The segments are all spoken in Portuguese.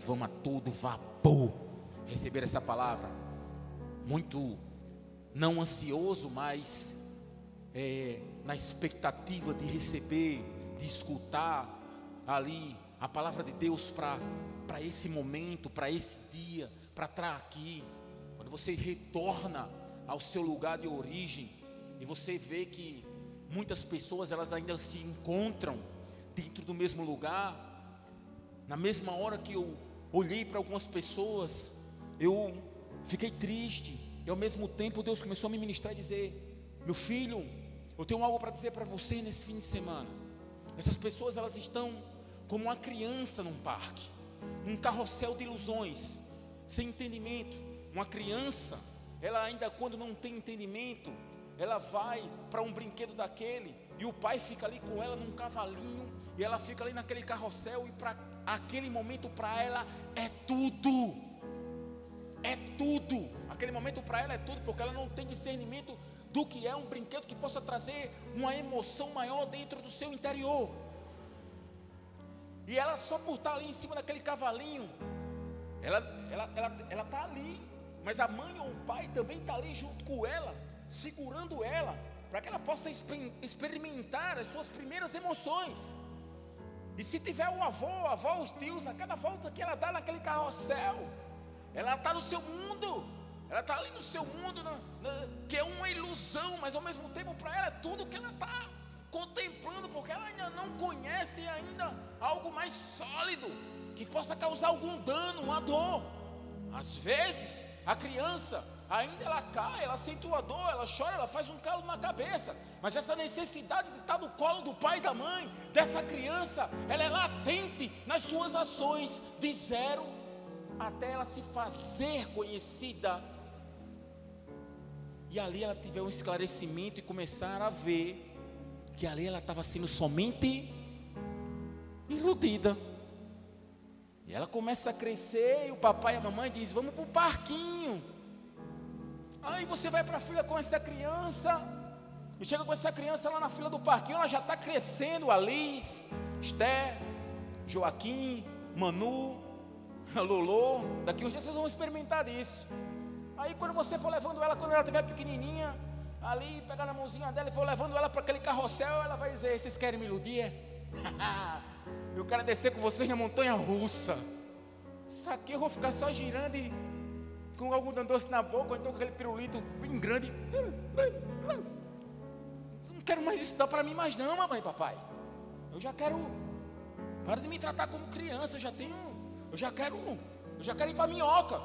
vamos a todo vapor receber essa palavra. Muito não ansioso, mas é, na expectativa de receber, de escutar ali a palavra de Deus para esse momento, para esse dia, para estar aqui. Quando você retorna ao seu lugar de origem e você vê que muitas pessoas elas ainda se encontram dentro do mesmo lugar, na mesma hora que eu olhei para algumas pessoas, eu fiquei triste, e ao mesmo tempo Deus começou a me ministrar e dizer: Meu filho, eu tenho algo para dizer para você nesse fim de semana. Essas pessoas elas estão como uma criança num parque, um carrossel de ilusões, sem entendimento. Uma criança, ela ainda quando não tem entendimento, ela vai para um brinquedo daquele e o pai fica ali com ela num cavalinho e ela fica ali naquele carrossel e para aquele momento para ela é tudo. É tudo. Aquele momento para ela é tudo porque ela não tem discernimento do que é um brinquedo que possa trazer uma emoção maior dentro do seu interior. E ela só por estar ali em cima daquele cavalinho, ela ela ela ela tá ali, mas a mãe ou o pai também está ali junto com ela, segurando ela, para que ela possa experimentar as suas primeiras emoções. E se tiver o avô, a avó, os tios, a cada volta que ela dá naquele carrossel, ela está no seu mundo, ela está ali no seu mundo, na, na, que é uma ilusão, mas ao mesmo tempo para ela é tudo que ela está contemplando, porque ela ainda não conhece ainda algo mais sólido, que possa causar algum dano, uma dor. Às vezes, a criança ainda ela cai, ela sente uma dor, ela chora, ela faz um calo na cabeça. Mas essa necessidade de estar no colo do pai e da mãe, dessa criança, ela é latente nas suas ações, de zero até ela se fazer conhecida. E ali ela tiver um esclarecimento e começar a ver que ali ela estava sendo somente iludida. E ela começa a crescer e o papai e a mamãe diz: "Vamos para o parquinho". Aí você vai para a fila com essa criança, e chega com essa criança lá na fila do parquinho, ela já está crescendo, a Liz, Esté, Joaquim, Manu, Lolo, daqui uns dias vocês vão experimentar isso. Aí quando você for levando ela, quando ela estiver pequenininha, ali, pegar na mãozinha dela e for levando ela para aquele carrossel, ela vai dizer, vocês querem me iludir? eu quero descer com vocês na montanha russa. Isso aqui eu vou ficar só girando e com algodão doce na boca, ou então com aquele pirulito bem grande. Não quero mais dá para mim mais não, mamãe papai. Eu já quero. Para de me tratar como criança, eu já tenho. Eu já quero. Eu já quero ir para a minhoca.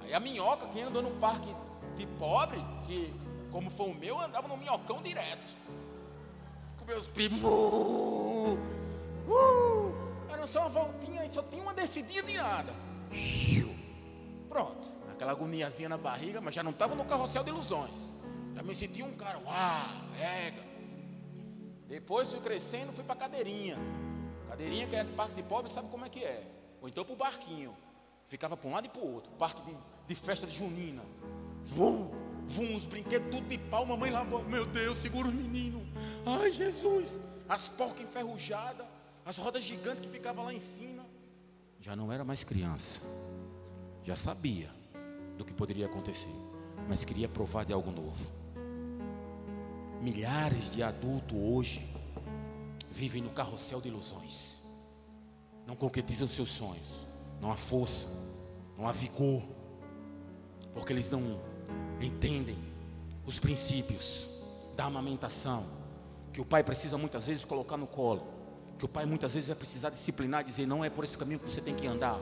Aí a minhoca, quem andou no parque de pobre, que como foi o meu, andava no minhocão direto. Com meus primos. Uh, era só uma voltinha e só tinha uma descidinha de nada. Pronto, aquela agoniazinha na barriga, mas já não estava no carrossel de ilusões. Já me sentia um cara, uau, rega. Depois fui crescendo, fui para cadeirinha. Cadeirinha que é do parque de pobre, sabe como é que é? Ou então para o barquinho. Ficava para um lado e para o outro. Parque de, de festa de junina. Vum, vum, os brinquedos tudo de pau. Mamãe lá, meu Deus, segura os meninos. Ai, Jesus. As porcas enferrujadas. As rodas gigantes que ficavam lá em cima. Já não era mais criança já sabia do que poderia acontecer, mas queria provar de algo novo. Milhares de adultos hoje vivem no carrossel de ilusões, não concretizam seus sonhos, não há força, não há vigor, porque eles não entendem os princípios da amamentação, que o pai precisa muitas vezes colocar no colo, que o pai muitas vezes vai precisar disciplinar, dizer: não é por esse caminho que você tem que andar,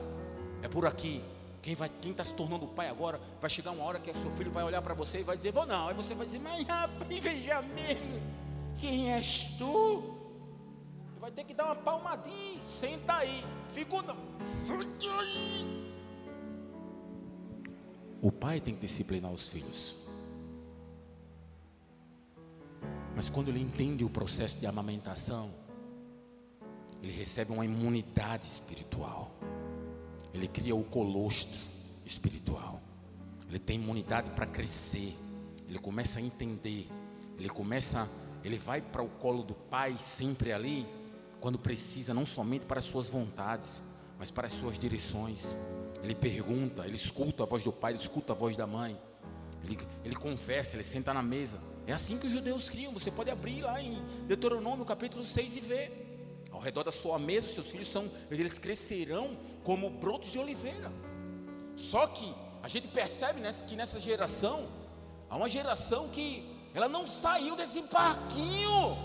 é por aqui, quem quem está se tornando pai agora, vai chegar uma hora que o seu filho vai olhar para você e vai dizer, vou não. Aí você vai dizer, mas veja mesmo, quem és tu? E vai ter que dar uma palmadinha, senta aí, fica não, senta aí. O pai tem que disciplinar os filhos. Mas quando ele entende o processo de amamentação, ele recebe uma imunidade espiritual ele cria o colostro espiritual. Ele tem imunidade para crescer. Ele começa a entender. Ele começa, ele vai para o colo do pai sempre ali, quando precisa, não somente para as suas vontades, mas para as suas direções. Ele pergunta, ele escuta a voz do pai, ele escuta a voz da mãe. Ele, ele conversa, ele senta na mesa. É assim que os judeus criam. Você pode abrir lá em Deuteronômio capítulo 6 e ver. Ao redor da sua mesa, seus filhos são, eles crescerão como brotos de oliveira. Só que a gente percebe nessa, que nessa geração há uma geração que ela não saiu desse parquinho.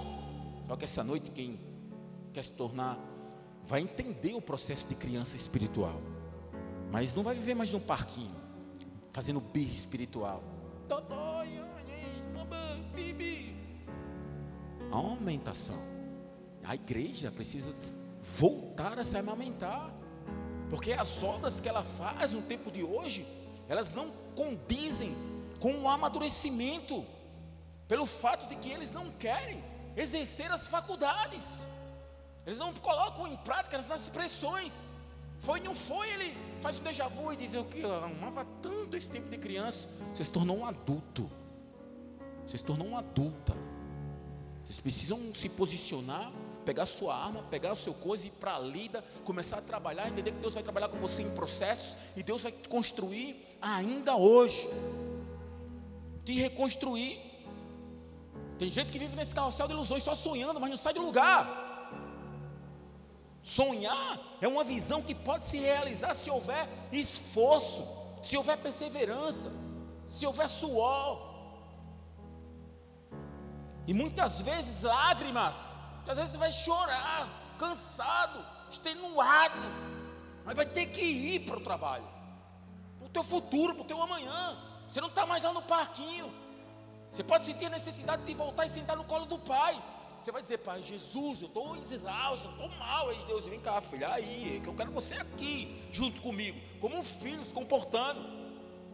Só que essa noite quem quer se tornar vai entender o processo de criança espiritual, mas não vai viver mais num parquinho, fazendo birra espiritual. Aumentação. A igreja precisa voltar a se amamentar. Porque as obras que ela faz no tempo de hoje, elas não condizem com o amadurecimento, pelo fato de que eles não querem exercer as faculdades, eles não colocam em prática as expressões. Foi, não foi, ele faz um déjà vu e diz: Eu que amava tanto esse tempo de criança. Você se tornou um adulto, você se tornou uma adulta. Vocês precisam se posicionar pegar sua arma, pegar o seu coisa e ir para a lida, começar a trabalhar, entender que Deus vai trabalhar com você em processos e Deus vai construir ainda hoje, te reconstruir. Tem gente que vive nesse carrossel de ilusões só sonhando, mas não sai do lugar. Sonhar é uma visão que pode se realizar se houver esforço, se houver perseverança, se houver suor. E muitas vezes lágrimas que às vezes você vai chorar, cansado, extenuado, mas vai ter que ir para o trabalho, para o teu futuro, para o teu amanhã. Você não está mais lá no parquinho. Você pode sentir a necessidade de voltar e sentar no colo do pai. Você vai dizer, pai, Jesus, eu estou exausto, eu estou mal. Aí Deus, vem cá, filha, aí, que eu quero você aqui, junto comigo, como um filho, se comportando.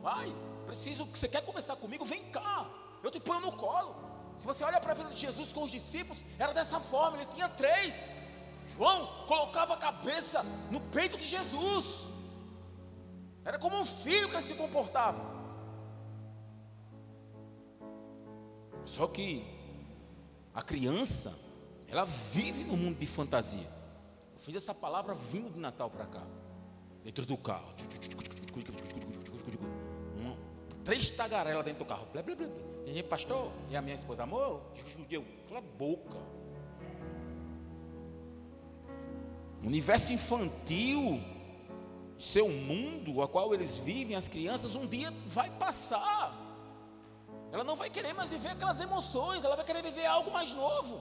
Vai, preciso você quer conversar comigo, vem cá, eu te ponho no colo. Se você olha para a vida de Jesus com os discípulos, era dessa forma, ele tinha três. João colocava a cabeça no peito de Jesus. Era como um filho que ele se comportava. Só que a criança, ela vive no mundo de fantasia. Eu fiz essa palavra vindo de Natal para cá, dentro do carro. três tagarelas dentro do carro. Blá, blá, E pastor, e a minha esposa, amor, eu, cala a boca. O universo infantil, seu mundo, a qual eles vivem, as crianças, um dia vai passar. Ela não vai querer mais viver aquelas emoções, ela vai querer viver algo mais novo.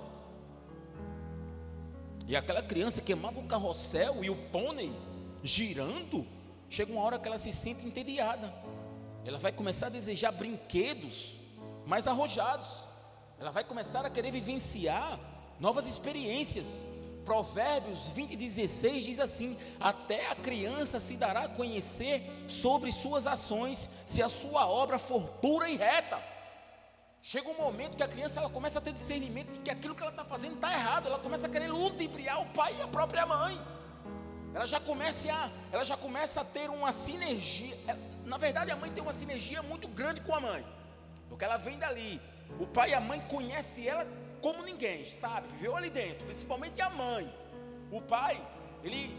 E aquela criança que amava o carrossel e o pônei girando, chega uma hora que ela se sente entediada. Ela vai começar a desejar brinquedos mais arrojados. Ela vai começar a querer vivenciar novas experiências. Provérbios 20, 16 diz assim: Até a criança se dará a conhecer sobre suas ações, se a sua obra for pura e reta. Chega um momento que a criança ela começa a ter discernimento de que aquilo que ela está fazendo está errado, ela começa a querer ludibriar o pai e a própria mãe. Ela já começa a, ela já começa a ter uma sinergia. Na verdade, a mãe tem uma sinergia muito grande com a mãe. Porque ela vem dali. O pai e a mãe conhecem ela como ninguém, sabe? Viveu ali dentro, principalmente a mãe. O pai, ele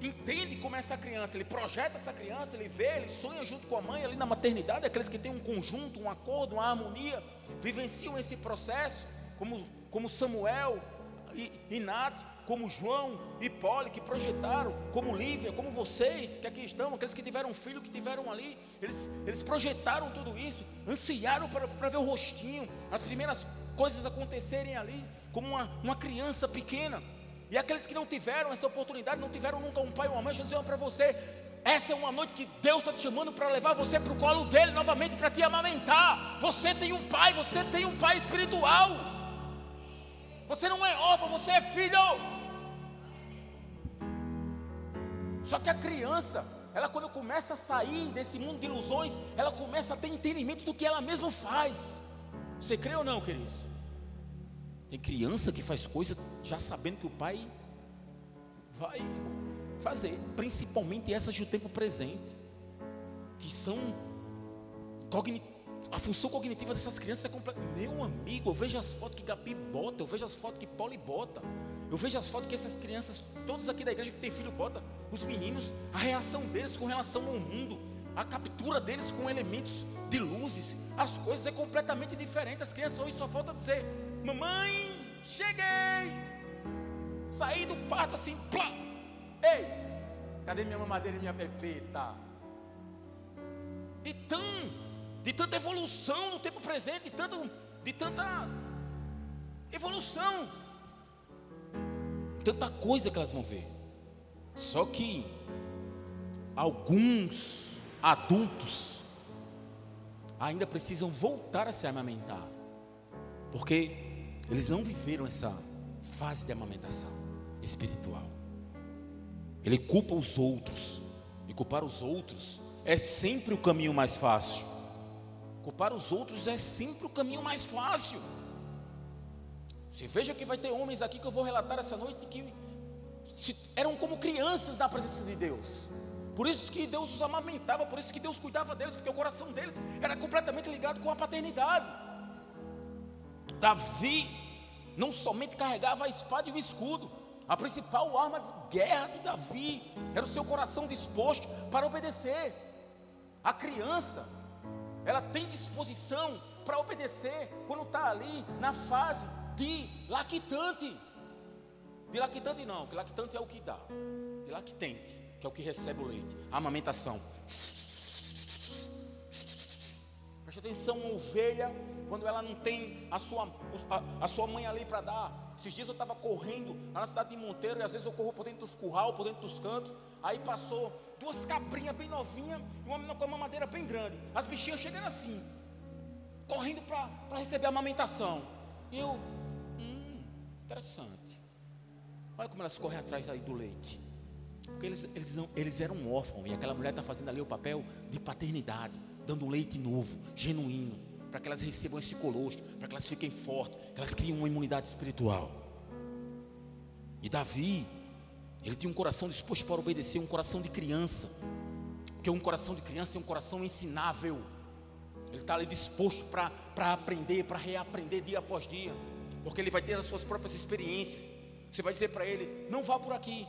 entende como é essa criança, ele projeta essa criança, ele vê, ele sonha junto com a mãe ali na maternidade, aqueles que têm um conjunto, um acordo, uma harmonia, vivenciam esse processo, como, como Samuel e, e Nath, como João e Poli, que projetaram, como Lívia, como vocês que aqui estão, aqueles que tiveram filho, que tiveram ali, eles, eles projetaram tudo isso, ansiaram para ver o rostinho, as primeiras coisas acontecerem ali, como uma, uma criança pequena. E aqueles que não tiveram essa oportunidade, não tiveram nunca um pai ou uma mãe, eu dizer para você: essa é uma noite que Deus está te chamando para levar você para o colo dele novamente, para te amamentar. Você tem um pai, você tem um pai espiritual. Você não é órfão, você é filho. Só que a criança, ela quando começa a sair desse mundo de ilusões, ela começa a ter entendimento do que ela mesma faz. Você crê ou não, queridos? Tem criança que faz coisa já sabendo que o pai vai fazer, principalmente essas do tempo presente, que são cognitivas a função cognitiva dessas crianças é completa. Meu amigo, eu vejo as fotos que Gabi bota, eu vejo as fotos que Poli bota, eu vejo as fotos que essas crianças, todos aqui da igreja que tem filho, bota. os meninos, a reação deles com relação ao mundo, a captura deles com elementos de luzes, as coisas é completamente diferente. As crianças hoje só falta dizer: Mamãe, cheguei. Saí do parto assim, plá. Ei, cadê minha mamadeira e minha pepeta? De tão, de tanta evolução no tempo presente, de, tanto, de tanta evolução, tanta coisa que elas vão ver. Só que alguns adultos ainda precisam voltar a se amamentar, porque eles não viveram essa fase de amamentação espiritual. Ele culpa os outros, e culpar os outros é sempre o caminho mais fácil. Culpar os outros é sempre o caminho mais fácil. Você veja que vai ter homens aqui que eu vou relatar essa noite que se, eram como crianças na presença de Deus. Por isso que Deus os amamentava, por isso que Deus cuidava deles, porque o coração deles era completamente ligado com a paternidade. Davi não somente carregava a espada e o escudo, a principal arma de guerra de Davi era o seu coração disposto para obedecer. A criança, ela tem disposição para obedecer quando está ali na fase de lactante. De lactante não, que lactante é o que dá. De lactente, que é o que recebe o leite. A amamentação. Preste atenção, uma ovelha, quando ela não tem a sua, a, a sua mãe ali para dar. Esses dias eu estava correndo lá na cidade de Monteiro, e às vezes eu corro por dentro dos curral, por dentro dos cantos. Aí passou duas cabrinhas bem novinhas e uma menina com uma madeira bem grande. As bichinhas chegando assim, correndo para receber a amamentação. E eu, Interessante. Olha como elas correm atrás aí do leite. Porque eles, eles, eles eram órfãos. E aquela mulher está fazendo ali o papel de paternidade. Dando leite novo, genuíno. Para que elas recebam esse colostro. Para que elas fiquem fortes. Que elas criem uma imunidade espiritual. E Davi, ele tinha um coração disposto para obedecer. Um coração de criança. Porque um coração de criança é um coração ensinável. Ele está ali disposto para aprender, para reaprender dia após dia porque ele vai ter as suas próprias experiências. Você vai dizer para ele: não vá por aqui.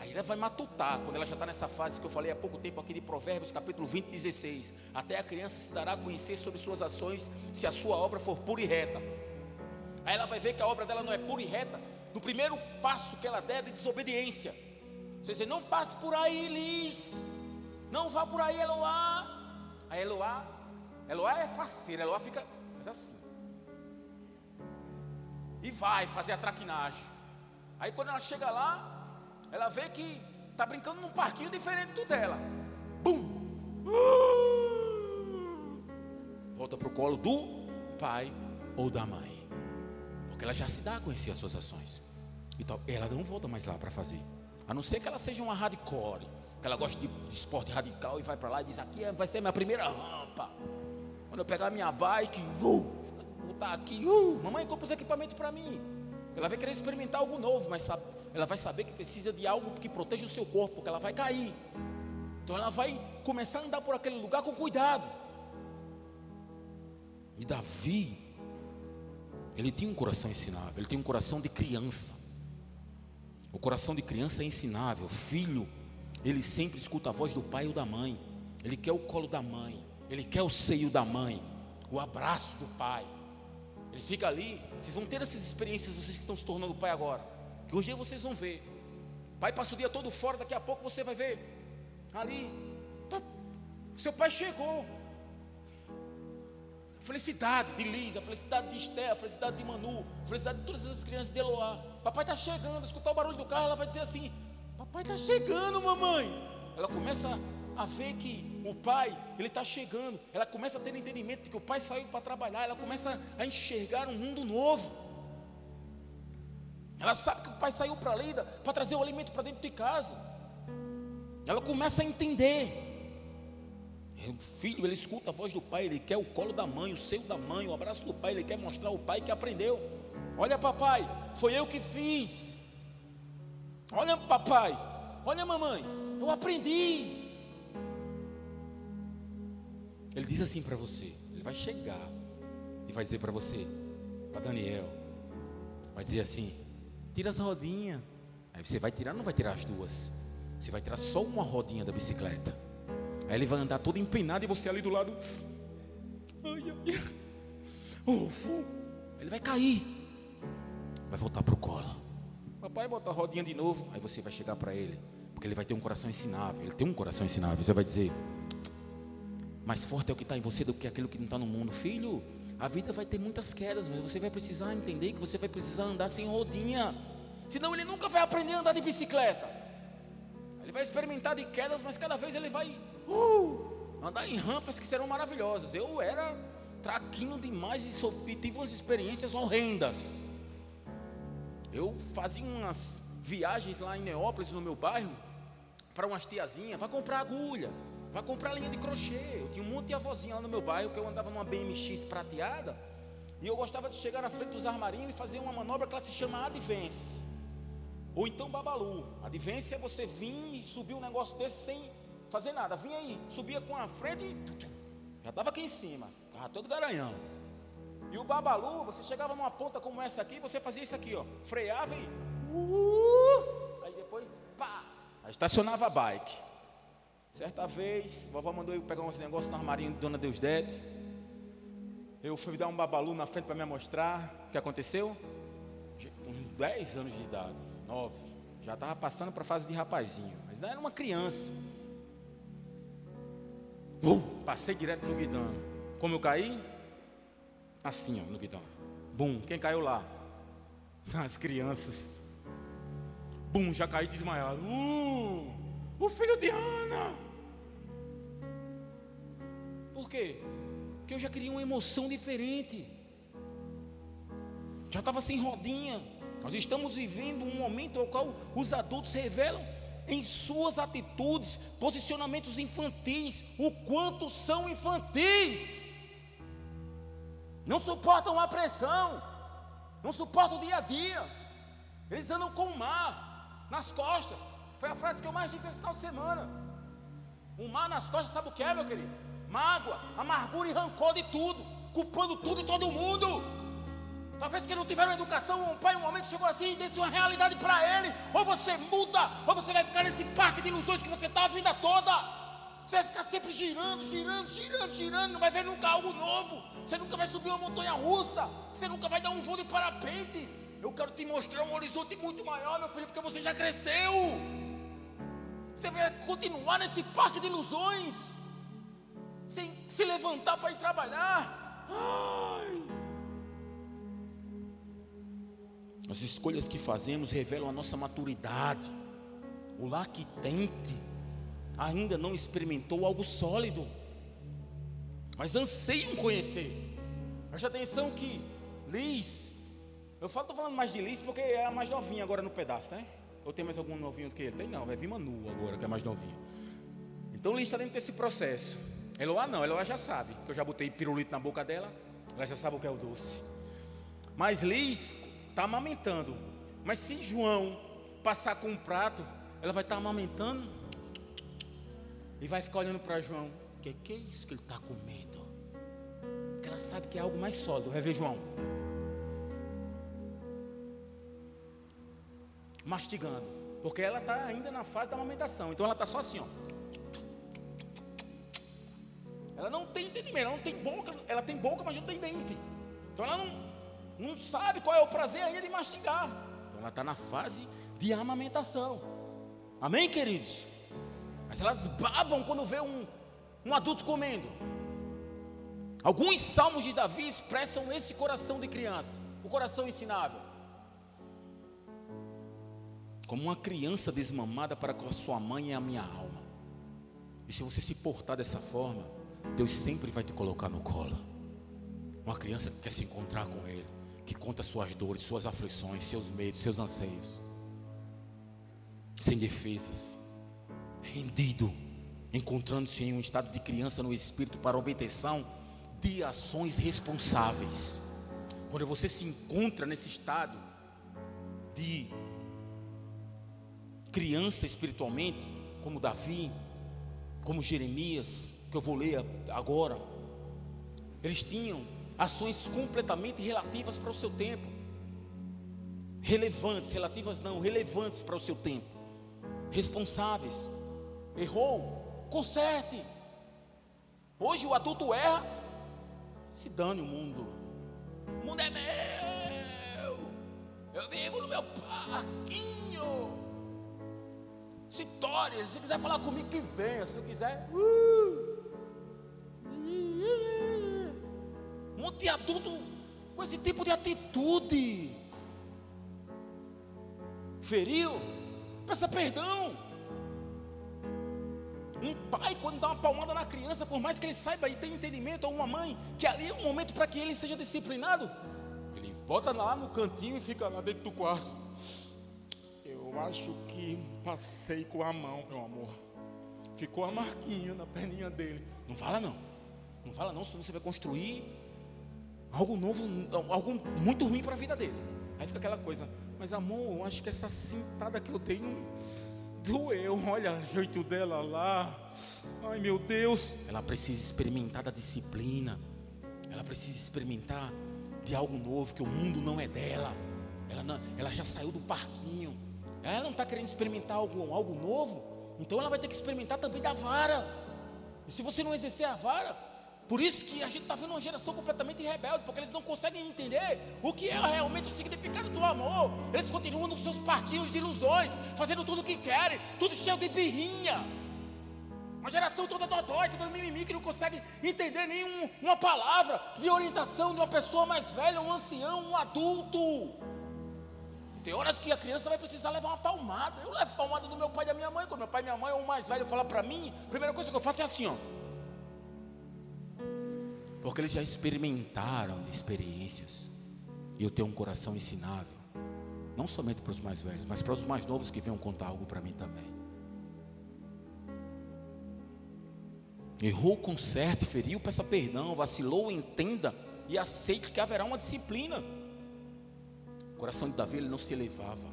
Aí ela vai matutar, quando ela já está nessa fase que eu falei há pouco tempo aqui de Provérbios, capítulo 20, 16. Até a criança se dará a conhecer sobre suas ações, se a sua obra for pura e reta. Aí ela vai ver que a obra dela não é pura e reta, no primeiro passo que ela der é de desobediência. Você diz, não passe por aí, Liz. Não vá por aí, Eloá. A Eloá, Eloá é faceira, Eloá fica, faz assim e vai fazer a traquinagem. Aí quando ela chega lá, ela vê que está brincando num parquinho diferente do dela. Bum! Volta para o colo do pai ou da mãe. Porque ela já se dá a conhecer as suas ações. Então ela não volta mais lá para fazer. A não ser que ela seja uma hardcore. Que ela gosta de, de esporte radical e vai para lá e diz: Aqui é, vai ser minha primeira rampa. Quando eu pegar minha bike, uh, está aqui, uh, mamãe compra os equipamentos para mim. Ela vai querer experimentar algo novo, mas sabe, ela vai saber que precisa de algo que proteja o seu corpo, porque ela vai cair. Então ela vai começar a andar por aquele lugar com cuidado. E Davi, ele tinha um coração ensinável, ele tinha um coração de criança. O coração de criança é ensinável. Filho, ele sempre escuta a voz do pai ou da mãe. Ele quer o colo da mãe, ele quer o seio da mãe, o abraço do pai. Ele fica ali, vocês vão ter essas experiências, vocês que estão se tornando pai agora. Que hoje vocês vão ver. Pai passa o dia todo fora, daqui a pouco você vai ver. Ali, seu pai chegou. A felicidade de Liz, a felicidade de Esté, a felicidade de Manu, a felicidade de todas as crianças de Eloá. Papai está chegando, escutar o barulho do carro, ela vai dizer assim: Papai está chegando, mamãe. Ela começa a ver que o pai, ele está chegando. Ela começa a ter entendimento de que o pai saiu para trabalhar. Ela começa a enxergar um mundo novo. Ela sabe que o pai saiu para a lida para trazer o alimento para dentro de casa. Ela começa a entender. O filho, ele escuta a voz do pai, ele quer o colo da mãe, o seio da mãe, o abraço do pai, ele quer mostrar ao pai que aprendeu. Olha, papai, foi eu que fiz. Olha, papai, olha, mamãe, eu aprendi. Ele diz assim para você: Ele vai chegar e vai dizer para você, para Daniel, vai dizer assim: Tira as rodinhas. Aí você vai tirar, não vai tirar as duas. Você vai tirar só uma rodinha da bicicleta. Aí ele vai andar todo empenado e você ali do lado. Ai, ai. Uf, ele vai cair. Vai voltar pro colo. Papai bota a rodinha de novo. Aí você vai chegar para ele. Porque ele vai ter um coração ensinável. Ele tem um coração ensinável. Você vai dizer: Mais forte é o que está em você do que aquilo que não está no mundo. Filho, a vida vai ter muitas quedas, mas você vai precisar entender que você vai precisar andar sem rodinha. Senão ele nunca vai aprender a andar de bicicleta. Ele vai experimentar de quedas, mas cada vez ele vai uh, andar em rampas que serão maravilhosas. Eu era traquinho demais e tive umas experiências horrendas. Eu fazia umas viagens lá em Neópolis, no meu bairro, para umas tiazinhas, vai comprar agulha, vai comprar linha de crochê. Eu tinha um monte de avózinha lá no meu bairro, que eu andava numa BMX prateada, e eu gostava de chegar na frente dos armarinhos e fazer uma manobra que ela se chama Advance. Ou então Babalu. Advance é você vir e subir um negócio desse sem fazer nada. Vinha aí, subia com a frente e já estava aqui em cima, ficava todo garanhão. E o Babalu, você chegava numa ponta como essa aqui, você fazia isso aqui, ó, freava e uh, aí depois, pá, aí estacionava a bike. Certa vez, vovó mandou eu pegar uns negócios no armarinho de Dona Deusdete. Eu fui dar um babalu na frente para me mostrar. O que aconteceu? Com 10 anos de idade, 9. Já estava passando para a fase de rapazinho. Mas não era uma criança. Uh, passei direto no guidão. Como eu caí? Assim, ó, no guidão. Bum, quem caiu lá? As crianças. Bum, já caí desmaiado. Uh, o filho de Ana. Por quê? Porque eu já queria uma emoção diferente. Já estava sem rodinha. Nós estamos vivendo um momento ao qual os adultos revelam em suas atitudes, posicionamentos infantis, o quanto são infantis. Não suportam a pressão, não suportam o dia a dia. Eles andam com o mar nas costas. Foi a frase que eu mais disse esse final de semana. O mar nas costas, sabe o que é, meu querido? Mágoa, amargura e rancor de tudo, culpando tudo e todo mundo. Talvez que não tiveram educação, um pai um momento chegou assim e disse uma realidade para ele. Ou você muda, ou você vai ficar nesse parque de ilusões que você está a vida toda. Você vai ficar sempre girando, girando, girando, girando, não vai ver nunca algo novo. Você nunca vai subir uma montanha russa. Você nunca vai dar um voo de parapente. Eu quero te mostrar um horizonte muito maior, meu filho, porque você já cresceu. Você vai continuar nesse parque de ilusões, sem se levantar para ir trabalhar. Ai. As escolhas que fazemos revelam a nossa maturidade. O lactente ainda não experimentou algo sólido, mas anseiam conhecer. Preste atenção que Liz, eu estou falando mais de Liz porque é a mais novinha agora no pedaço, né? Ou tem mais algum novinho do que ele? Tem não, vai vir Manu agora, que é mais novinha. Então Liz está dentro desse processo. Eloá não, Eloá já sabe, que eu já botei pirulito na boca dela, ela já sabe o que é o doce. Mas Liz, está amamentando. Mas se João passar com um prato, ela vai estar tá amamentando e vai ficar olhando para João. Que, que é isso que ele está comendo? Porque ela sabe que é algo mais sólido. Vai ver, João. Mastigando. Porque ela está ainda na fase da amamentação. Então ela está só assim, ó. Ela não tem entendimento, ela não tem boca, ela tem boca, mas não tem dente. Então ela não, não sabe qual é o prazer ainda de mastigar. Então ela está na fase de amamentação. Amém, queridos? Mas elas babam quando vê um, um adulto comendo. Alguns salmos de Davi expressam esse coração de criança, o coração ensinável. Como uma criança desmamada para com a sua mãe é a minha alma. E se você se portar dessa forma, Deus sempre vai te colocar no colo. Uma criança que quer se encontrar com Ele que conta suas dores, suas aflições, seus medos, seus anseios, sem defesas, rendido, encontrando-se em um estado de criança no espírito para obtenção de ações responsáveis. Quando você se encontra nesse estado de criança espiritualmente, como Davi, como Jeremias, que eu vou ler agora, eles tinham ações completamente relativas para o seu tempo. Relevantes, relativas não, relevantes para o seu tempo. responsáveis. Errou, conserte. Hoje o adulto erra, se dane o mundo. O mundo é meu. Eu vivo no meu parquinho. Torne, se quiser falar comigo, que venha. Se não quiser, uh. um monte de adulto com esse tipo de atitude. Feriu, peça perdão. Um pai, quando dá uma palmada na criança, por mais que ele saiba e tenha entendimento, ou uma mãe, que ali é um momento para que ele seja disciplinado, ele bota lá no cantinho e fica lá dentro do quarto. Eu acho que passei com a mão, meu amor. Ficou a marquinha na perninha dele. Não fala não. Não fala não, senão você vai construir algo novo, algo muito ruim para a vida dele. Aí fica aquela coisa, mas amor, eu acho que essa cintada que eu tenho doeu. Olha o jeito dela lá. Ai meu Deus. Ela precisa experimentar da disciplina. Ela precisa experimentar de algo novo, que o mundo não é dela. Ela, não, ela já saiu do parquinho. Ela não está querendo experimentar algo, algo novo. Então ela vai ter que experimentar também da vara. E se você não exercer a vara, por isso que a gente está vendo uma geração completamente rebelde, porque eles não conseguem entender o que é realmente o significado do amor. Eles continuam nos seus parquinhos de ilusões, fazendo tudo o que querem, tudo cheio de birrinha. Uma geração toda dodói, toda mimimi, que não consegue entender nenhuma palavra de orientação de uma pessoa mais velha, um ancião, um adulto. Tem horas que a criança vai precisar levar uma palmada. Eu levo palmada do meu pai e da minha mãe. Quando meu pai e minha mãe ou o mais velho falar para mim, a primeira coisa que eu faço é assim, ó. Porque eles já experimentaram de experiências. E eu tenho um coração ensinável. Não somente para os mais velhos, mas para os mais novos que venham contar algo para mim também. Errou, conserte, feriu, peça perdão, vacilou, entenda e aceite que haverá uma disciplina. Coração de Davi ele não se elevava.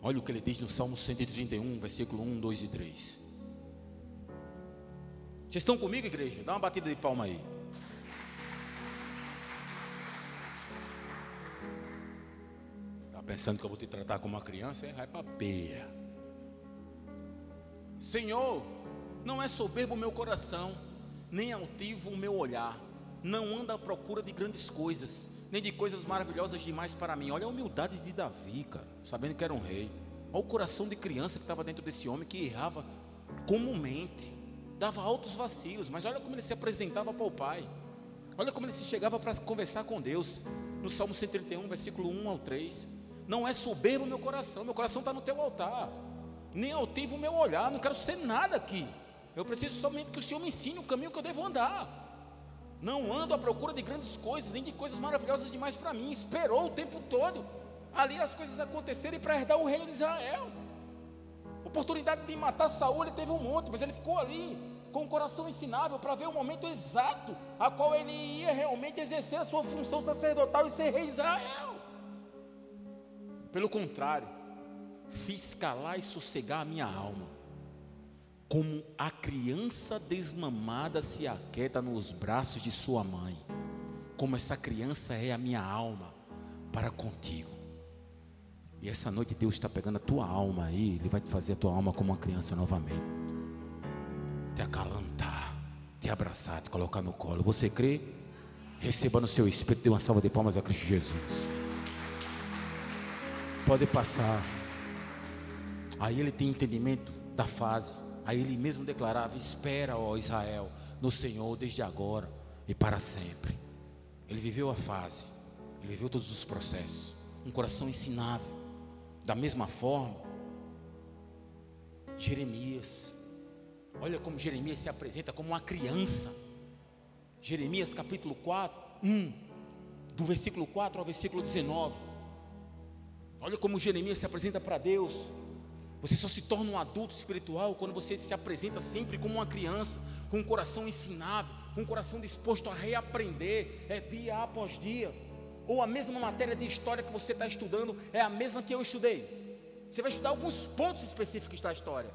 Olha o que ele diz no Salmo 131, versículo 1, 2 e 3. Vocês estão comigo, igreja? Dá uma batida de palma aí. Está pensando que eu vou te tratar como uma criança? Hein? Vai para peia. Senhor, não é soberbo o meu coração, nem altivo o meu olhar. Não anda à procura de grandes coisas, nem de coisas maravilhosas demais para mim. Olha a humildade de Davi, cara, sabendo que era um rei. Olha o coração de criança que estava dentro desse homem que errava comumente dava altos vacilos, mas olha como ele se apresentava para o Pai. Olha como ele se chegava para conversar com Deus. No Salmo 131, versículo 1 ao 3. Não é soberbo meu coração, meu coração está no teu altar. Nem altivo o meu olhar, não quero ser nada aqui. Eu preciso somente que o Senhor me ensine o caminho que eu devo andar. Não ando à procura de grandes coisas, nem de coisas maravilhosas demais para mim. Esperou o tempo todo. Ali as coisas acontecerem para herdar o reino de Israel. Oportunidade de matar Saul, ele teve um monte, mas ele ficou ali com o coração ensinável para ver o momento exato a qual ele ia realmente exercer a sua função sacerdotal e ser rei de Israel. Pelo contrário, fiz calar e sossegar a minha alma, como a criança desmamada se aquieta nos braços de sua mãe, como essa criança é a minha alma para contigo. E essa noite Deus está pegando a tua alma aí, Ele vai te fazer a tua alma como uma criança novamente. Te acalantar, te abraçar, te colocar no colo. Você crê? Receba no seu espírito, dê uma salva de palmas a Cristo Jesus. Pode passar. Aí ele tem entendimento da fase. Aí ele mesmo declarava: Espera, ó Israel, no Senhor desde agora e para sempre. Ele viveu a fase, ele viveu todos os processos. Um coração ensinável da mesma forma, Jeremias, olha como Jeremias se apresenta como uma criança. Jeremias capítulo 4, 1, do versículo 4 ao versículo 19. Olha como Jeremias se apresenta para Deus. Você só se torna um adulto espiritual quando você se apresenta sempre como uma criança, com um coração ensinável, com um coração disposto a reaprender, é dia após dia ou a mesma matéria de história que você está estudando é a mesma que eu estudei. Você vai estudar alguns pontos específicos da história.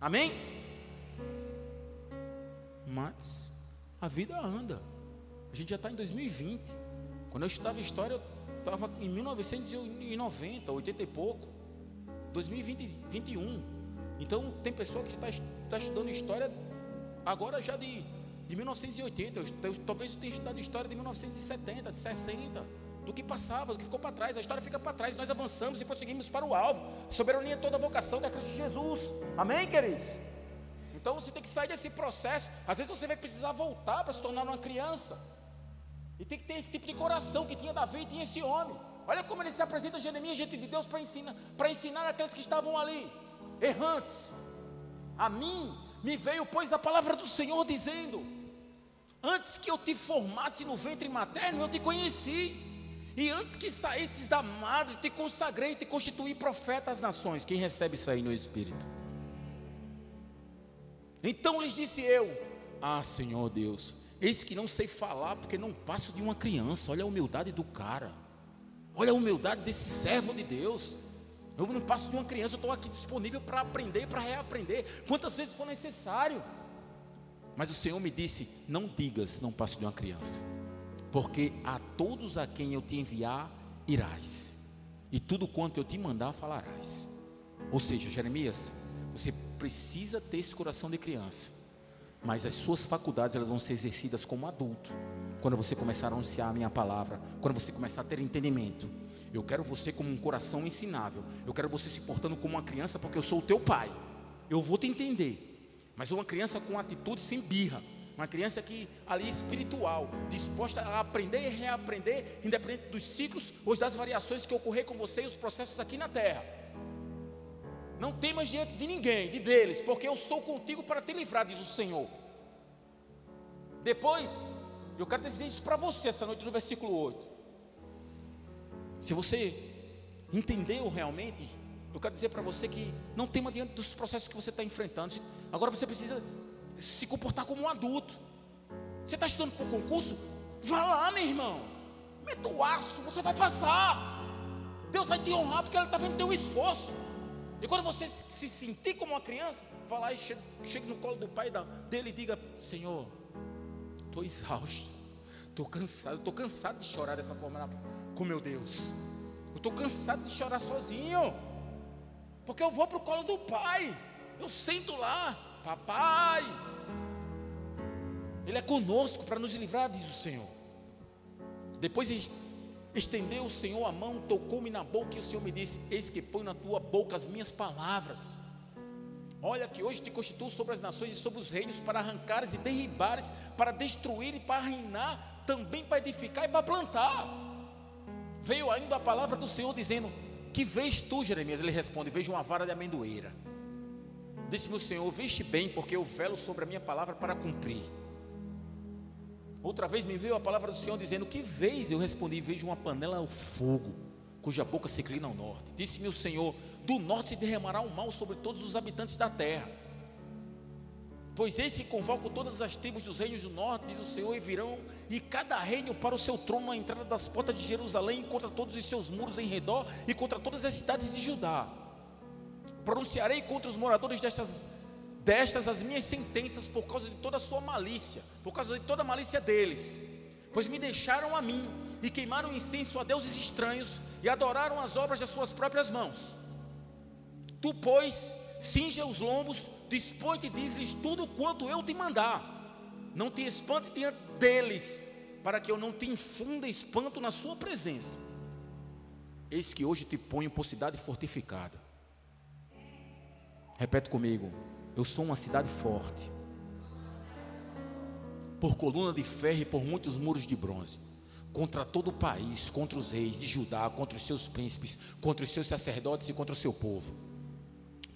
Amém? Mas a vida anda. A gente já está em 2020. Quando eu estudava história, eu estava em 1990, 80 e pouco. 2021. Então, tem pessoa que está tá estudando história agora já de, de 1980. Eu, eu, talvez eu tenha estudado história de 1970, de 60, do que passava, do que ficou para trás. A história fica para trás. Nós avançamos e prosseguimos para o alvo. Soberania toda a vocação da Cristo Jesus. Amém, queridos? Então você tem que sair desse processo. Às vezes você vai precisar voltar para se tornar uma criança. E tem que ter esse tipo de coração que tinha Davi e tinha esse homem. Olha como ele se apresenta Jeremias, gente de Deus, para ensinar, para ensinar aqueles que estavam ali, errantes. A mim me veio, pois, a palavra do Senhor dizendo: Antes que eu te formasse no ventre materno, eu te conheci. E antes que saísses da madre, te consagrei e te constituí profeta às nações. Quem recebe isso aí no Espírito? Então lhes disse eu: Ah, Senhor Deus, eis que não sei falar, porque não passo de uma criança. Olha a humildade do cara. Olha a humildade desse servo de Deus. Eu não passo de uma criança, eu estou aqui disponível para aprender e para reaprender, quantas vezes for necessário. Mas o Senhor me disse: Não digas, não passo de uma criança, porque a todos a quem eu te enviar irás, e tudo quanto eu te mandar falarás. Ou seja, Jeremias, você precisa ter esse coração de criança, mas as suas faculdades elas vão ser exercidas como adulto quando você começar a anunciar a minha palavra, quando você começar a ter entendimento. Eu quero você como um coração ensinável. Eu quero você se portando como uma criança, porque eu sou o teu pai. Eu vou te entender. Mas uma criança com atitude sem birra. Uma criança que ali espiritual, disposta a aprender e reaprender, independente dos ciclos ou das variações que ocorrer com você e os processos aqui na terra. Não temas diante de ninguém, de deles, porque eu sou contigo para te livrar, diz o Senhor. Depois, eu quero dizer isso para você essa noite no versículo 8. Se você entendeu realmente, eu quero dizer para você que não tema diante dos processos que você está enfrentando. Agora você precisa se comportar como um adulto. Você está estudando para o concurso? Vá lá, meu irmão. Meta o aço, você vai passar. Deus vai te honrar porque Ele está vendo teu esforço. E quando você se sentir como uma criança, vá lá e chegue, chegue no colo do pai dele e diga: Senhor, estou exausto, estou cansado, estou cansado de chorar dessa forma com meu Deus. Eu estou cansado de chorar sozinho, porque eu vou para o colo do Pai. Eu sento lá, papai. Ele é conosco para nos livrar, diz o Senhor. Depois estendeu o Senhor a mão, tocou-me na boca e o Senhor me disse: Eis que põe na tua boca as minhas palavras. Olha que hoje te constituo sobre as nações e sobre os reinos para arrancares e derribares, para destruir e para reinar, também para edificar e para plantar. Veio ainda a palavra do Senhor dizendo: Que vês tu, Jeremias? Ele responde: Vejo uma vara de amendoeira. Disse-me o Senhor: Veste bem, porque eu velo sobre a minha palavra para cumprir. Outra vez me veio a palavra do Senhor dizendo: Que vês? Eu respondi: Vejo uma panela ao fogo cuja boca se inclina ao norte. Disse-me o Senhor: Do norte se derramará o mal sobre todos os habitantes da terra. Pois eis que convoco todas as tribos dos reinos do norte, diz o Senhor, e virão, e cada reino para o seu trono na entrada das portas de Jerusalém, contra todos os seus muros em redor, e contra todas as cidades de Judá. Pronunciarei contra os moradores destas, destas as minhas sentenças por causa de toda a sua malícia, por causa de toda a malícia deles. Pois me deixaram a mim, e queimaram incenso a deuses estranhos, e adoraram as obras das suas próprias mãos. Tu, pois, cinja os lombos, dispõe-te e diz-lhes tudo quanto eu te mandar. Não te espante diante deles, para que eu não te infunda espanto na sua presença. Eis que hoje te ponho por cidade fortificada. Repete comigo: Eu sou uma cidade forte, por coluna de ferro e por muitos muros de bronze contra todo o país, contra os reis de Judá, contra os seus príncipes, contra os seus sacerdotes e contra o seu povo.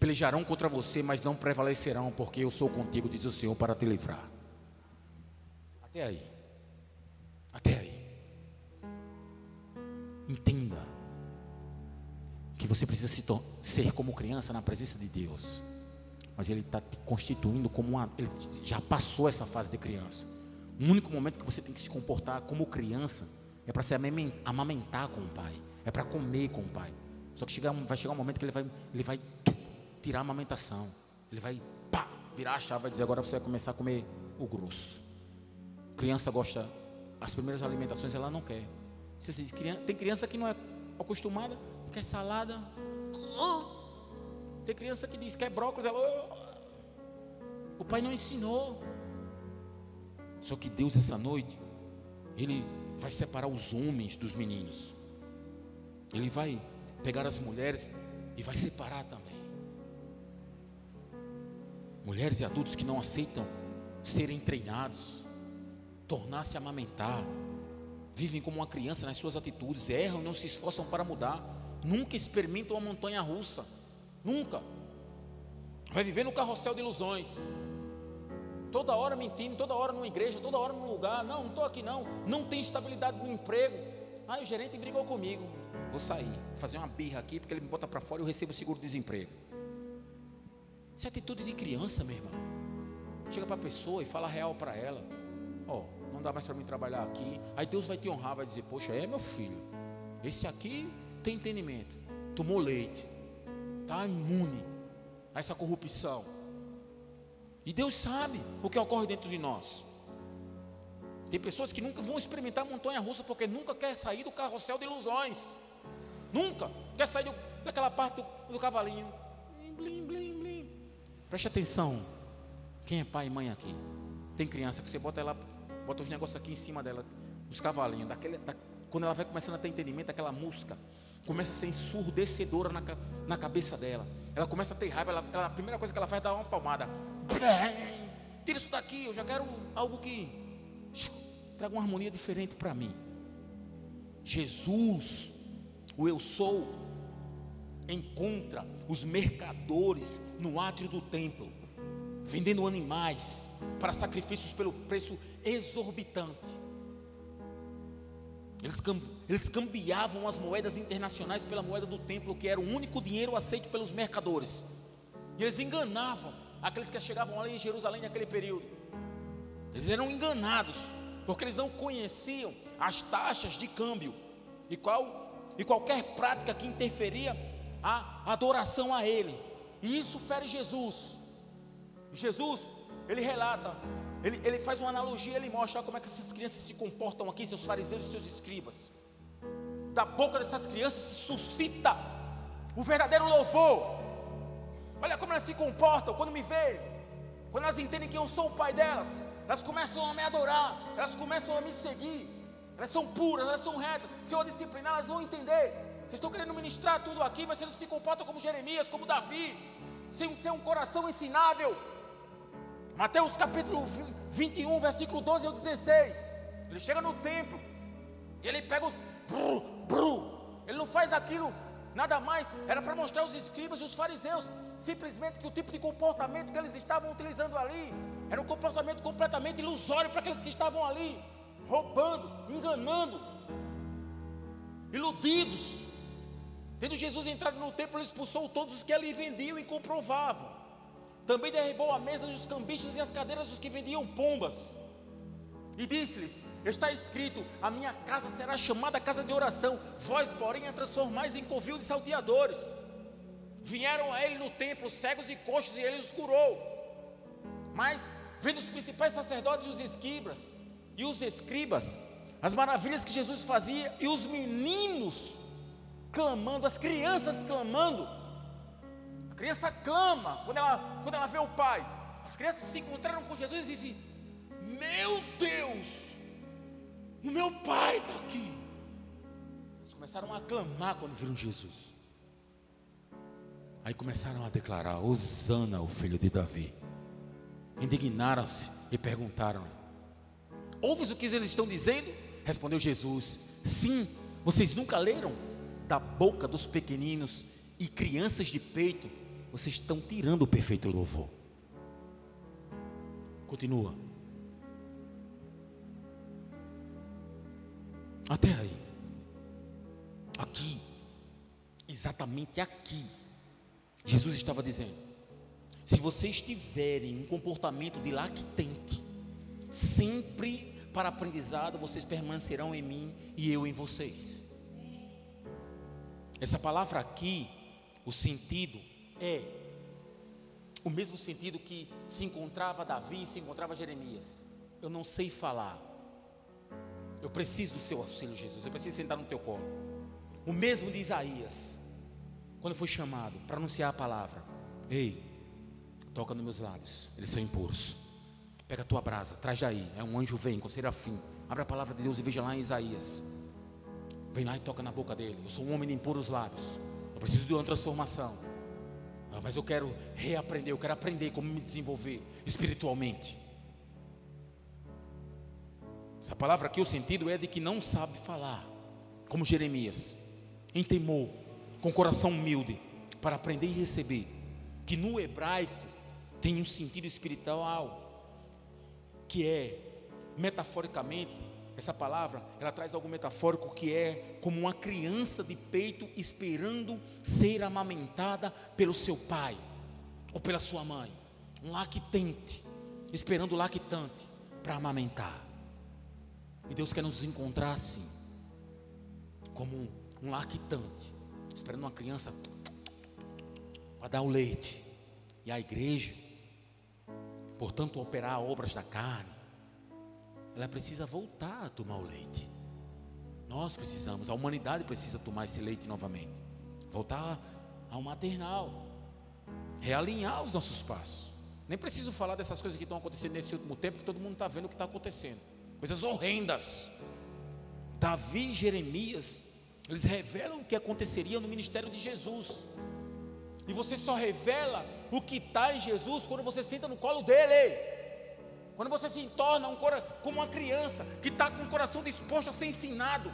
Pelejarão contra você, mas não prevalecerão, porque eu sou contigo, diz o Senhor, para te livrar. Até aí. Até aí. Entenda que você precisa se ser como criança na presença de Deus. Mas Ele está te constituindo como uma. Ele já passou essa fase de criança. O único momento que você tem que se comportar como criança é para se amamentar com o pai, é para comer com o pai. Só que chega, vai chegar um momento que ele vai, ele vai tirar a amamentação, ele vai pá, virar a chave e dizer: agora você vai começar a comer o grosso. Criança gosta, as primeiras alimentações ela não quer. Você diz, tem criança que não é acostumada, quer salada. Tem criança que diz que é brócolis, ela, o pai não ensinou. Só que Deus essa noite, Ele vai separar os homens dos meninos. Ele vai pegar as mulheres e vai separar também. Mulheres e adultos que não aceitam serem treinados, tornar-se amamentar, vivem como uma criança nas suas atitudes, erram não se esforçam para mudar, nunca experimentam uma montanha russa, nunca. Vai viver no carrossel de ilusões. Toda hora mentindo, toda hora numa igreja, toda hora num lugar. Não, não estou aqui não. Não tem estabilidade no emprego. Ah, o gerente brigou comigo. Vou sair, vou fazer uma birra aqui, porque ele me bota para fora e eu recebo seguro-desemprego. Isso é atitude de criança, meu irmão. Chega para a pessoa e fala real para ela. Ó, oh, não dá mais para mim trabalhar aqui. Aí Deus vai te honrar, vai dizer, poxa, é meu filho. Esse aqui tem entendimento. Tomou leite. Está imune a essa corrupção. E Deus sabe o que ocorre dentro de nós. Tem pessoas que nunca vão experimentar montanha russa porque nunca quer sair do carrossel de ilusões. Nunca quer sair do, daquela parte do, do cavalinho. Blim, blim, blim. Preste atenção. Quem é pai e mãe aqui? Tem criança que você bota ela, bota os negócios aqui em cima dela, os cavalinhos, daquele, da, quando ela vai começando a ter entendimento, aquela música começa a ser ensurdecedora na, na cabeça dela. Ela começa a ter raiva, ela, ela, a primeira coisa que ela faz é dar uma palmada. Tira isso daqui, eu já quero algo que traga uma harmonia diferente para mim. Jesus, o eu sou, encontra os mercadores no átrio do templo, vendendo animais para sacrifícios pelo preço exorbitante. Eles, eles cambiavam as moedas internacionais pela moeda do templo, que era o único dinheiro aceito pelos mercadores. E eles enganavam aqueles que chegavam ali em Jerusalém naquele período. Eles eram enganados, porque eles não conheciam as taxas de câmbio e, qual, e qualquer prática que interferia a adoração a Ele. E isso fere Jesus. Jesus, ele relata, ele, ele faz uma analogia, ele mostra como é que essas crianças se comportam aqui, seus fariseus e seus escribas. Da boca dessas crianças se suscita o verdadeiro louvor. Olha como elas se comportam quando me veem, quando elas entendem que eu sou o pai delas, elas começam a me adorar, elas começam a me seguir, elas são puras, elas são retas. Se eu disciplinar, elas vão entender. Vocês estão querendo ministrar tudo aqui, mas vocês não se comportam como Jeremias, como Davi, sem ter um coração ensinável. Mateus capítulo 21, versículo 12 ao 16. Ele chega no templo, e ele pega o bru, bru. Ele não faz aquilo nada mais, era para mostrar aos escribas e os fariseus simplesmente que o tipo de comportamento que eles estavam utilizando ali era um comportamento completamente ilusório para aqueles que estavam ali, roubando, enganando, iludidos. Tendo Jesus entrado no templo, ele expulsou todos os que ali vendiam e comprovavam. Também derribou a mesa dos cambistas e as cadeiras dos que vendiam pombas. E disse-lhes: Está escrito: A minha casa será chamada casa de oração, vós, porém, a transformais em covil de salteadores. Vieram a ele no templo cegos e coxos e ele os curou. Mas, vendo os principais sacerdotes e os escribas, e os escribas, as maravilhas que Jesus fazia, e os meninos clamando, as crianças clamando, criança clama quando ela, quando ela vê o pai. As crianças se encontraram com Jesus e dizem: Meu Deus, o meu pai está aqui. Eles começaram a clamar quando viram Jesus. Aí começaram a declarar: Osana, o filho de Davi. Indignaram-se e perguntaram: Ouves o que eles estão dizendo? Respondeu Jesus: Sim, vocês nunca leram? Da boca dos pequeninos e crianças de peito, vocês estão tirando o perfeito louvor. Continua. Até aí. Aqui. Exatamente aqui Jesus estava dizendo: se vocês tiverem um comportamento de lactente, sempre para aprendizado, vocês permanecerão em mim e eu em vocês. Essa palavra aqui, o sentido é o mesmo sentido que se encontrava Davi se encontrava Jeremias. Eu não sei falar. Eu preciso do seu auxílio, Jesus. Eu preciso sentar no teu colo. O mesmo de Isaías quando foi chamado para anunciar a palavra. Ei, toca nos meus lábios, eles são impuros. Pega a tua brasa, traz aí. É um anjo vem com serafim. Abre a palavra de Deus e veja lá em Isaías. Vem lá e toca na boca dele. Eu sou um homem de impuros lábios. Eu preciso de uma transformação. Ah, mas eu quero reaprender, eu quero aprender como me desenvolver espiritualmente. Essa palavra aqui, o sentido é de que não sabe falar, como Jeremias, em temor, com coração humilde, para aprender e receber, que no hebraico tem um sentido espiritual, que é, metaforicamente, essa palavra, ela traz algo metafórico que é como uma criança de peito esperando ser amamentada pelo seu pai ou pela sua mãe, um lactente, esperando o lactante para amamentar. E Deus quer nos encontrar assim, como um lactante, esperando uma criança para dar o leite. E a igreja, portanto, operar obras da carne, ela precisa voltar a tomar o leite. Nós precisamos, a humanidade precisa tomar esse leite novamente, voltar ao maternal, realinhar os nossos passos. Nem preciso falar dessas coisas que estão acontecendo nesse último tempo, que todo mundo está vendo o que está acontecendo coisas horrendas. Davi e Jeremias, eles revelam o que aconteceria no ministério de Jesus. E você só revela o que está em Jesus quando você senta no colo dele. Quando você se torna um, como uma criança que está com o coração disposto a ser ensinado.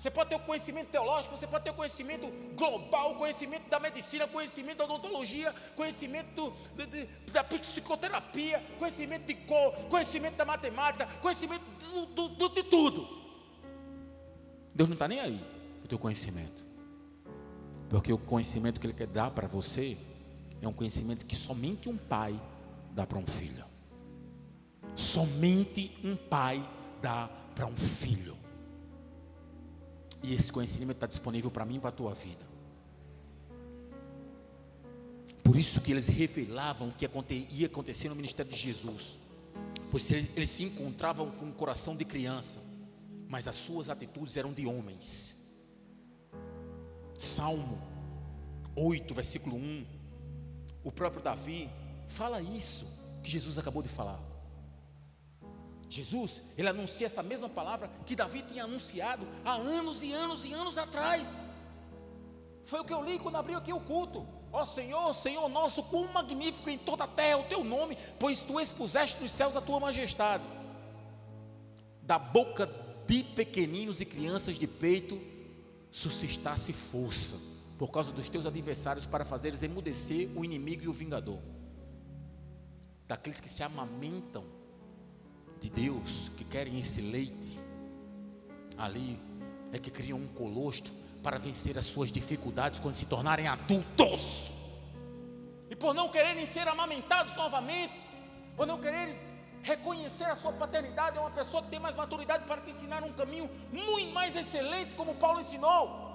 Você pode ter o conhecimento teológico, você pode ter o conhecimento global, conhecimento da medicina, conhecimento da odontologia, conhecimento de, da psicoterapia, conhecimento de cor, conhecimento da matemática, conhecimento do, do, de tudo. Deus não está nem aí o teu conhecimento. Porque o conhecimento que Ele quer dar para você é um conhecimento que somente um pai dá para um filho. Somente um pai dá para um filho. E esse conhecimento está disponível para mim e para a tua vida. Por isso que eles revelavam o que ia acontecer no ministério de Jesus. Pois eles, se encontravam com um coração de criança, mas as suas atitudes eram de homens. Salmo 8, versículo 1. O próprio Davi fala isso que Jesus acabou de falar. Jesus, ele anuncia essa mesma palavra que Davi tinha anunciado há anos e anos e anos atrás. Foi o que eu li quando abriu aqui o culto. Ó Senhor, Senhor nosso, quão magnífico em toda a terra é o teu nome, pois tu expuseste nos céus a tua majestade. Da boca de pequeninos e crianças de peito suscitasse força, por causa dos teus adversários, para fazeres emudecer o inimigo e o vingador. Daqueles que se amamentam de Deus, que querem esse leite, ali é que criam um colostro para vencer as suas dificuldades quando se tornarem adultos. E por não quererem ser amamentados novamente, por não quererem reconhecer a sua paternidade, é uma pessoa que tem mais maturidade para te ensinar um caminho muito mais excelente, como Paulo ensinou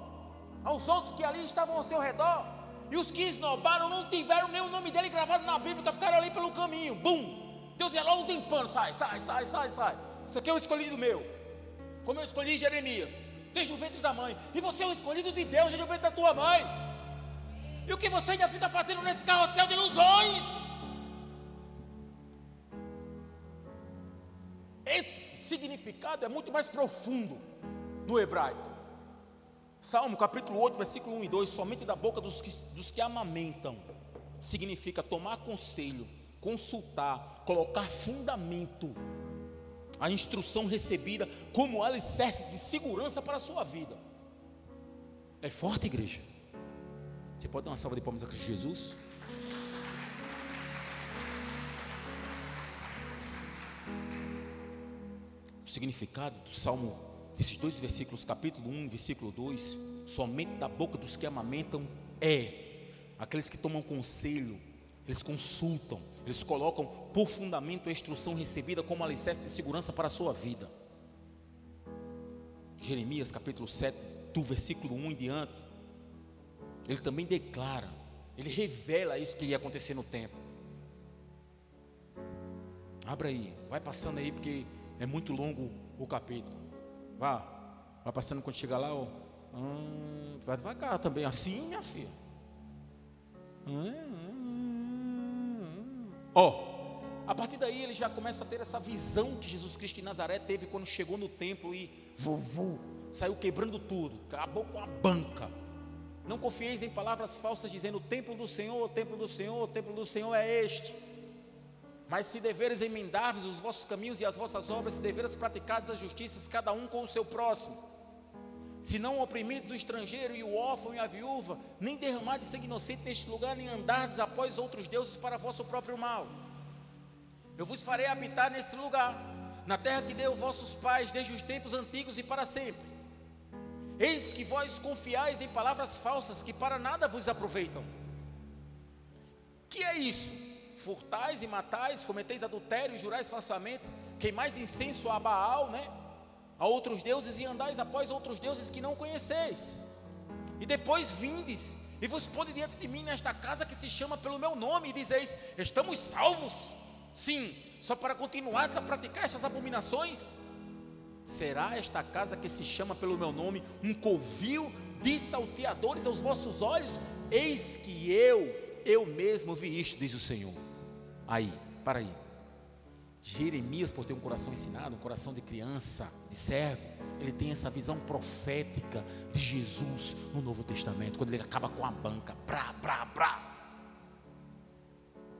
aos outros que ali estavam ao seu redor. E os que esnobaram não tiveram nem o nome dele gravado na Bíblia, ficaram ali pelo caminho. Bum! Deus ia logo limpando, sai, sai, sai, sai, sai. Isso aqui é o escolhido meu. Como eu escolhi Jeremias, desde o ventre da mãe. E você é o escolhido de Deus, desde o ventre da tua mãe. E o que você ainda fica fazendo nesse carrossel de ilusões? Esse significado é muito mais profundo no hebraico. Salmo capítulo 8, versículo 1 e 2: Somente da boca dos que, dos que amamentam, significa tomar conselho consultar, colocar fundamento, a instrução recebida como alicerce de segurança para a sua vida. É forte, igreja. Você pode dar uma salva de palmas a Cristo Jesus? O significado do Salmo, desses dois versículos, capítulo 1, versículo 2, somente da boca dos que amamentam é aqueles que tomam conselho, eles consultam, eles colocam por fundamento a instrução recebida como alicerce de segurança para a sua vida. Jeremias capítulo 7, do versículo 1 em diante, ele também declara, ele revela isso que ia acontecer no tempo. Abra aí, vai passando aí, porque é muito longo o capítulo. Vá, vai passando quando chegar lá, ó. Ah, vai devagar também, assim, minha filha. Ah, ah, Ó, oh, a partir daí ele já começa a ter essa visão que Jesus Cristo de Nazaré teve quando chegou no templo e vovô, saiu quebrando tudo, acabou com a banca. Não confieis em palavras falsas dizendo: o templo do Senhor, o templo do Senhor, o templo do Senhor é este. Mas se deveres emendar-vos os vossos caminhos e as vossas obras, se deveres praticar as justiças, cada um com o seu próximo. Se não oprimides o estrangeiro e o órfão e a viúva, nem derramardes sangue inocente neste lugar, nem andardes após outros deuses para vosso próprio mal. Eu vos farei habitar nesse lugar, na terra que deu vossos pais desde os tempos antigos e para sempre. Eis que vós confiais em palavras falsas que para nada vos aproveitam. Que é isso? furtais e matais, cometeis adultério jurais falsamente, queimais incenso a Baal, né? A outros deuses e andais após outros deuses que não conheceis. E depois vindes e vos pôde diante de mim nesta casa que se chama pelo meu nome e dizeis: Estamos salvos? Sim, só para continuares a praticar estas abominações? Será esta casa que se chama pelo meu nome um covil de salteadores aos vossos olhos? Eis que eu, eu mesmo vi isto, diz o Senhor. Aí, para aí. Jeremias, por ter um coração ensinado, um coração de criança, de servo, ele tem essa visão profética de Jesus no Novo Testamento, quando ele acaba com a banca, brá, brá, brá.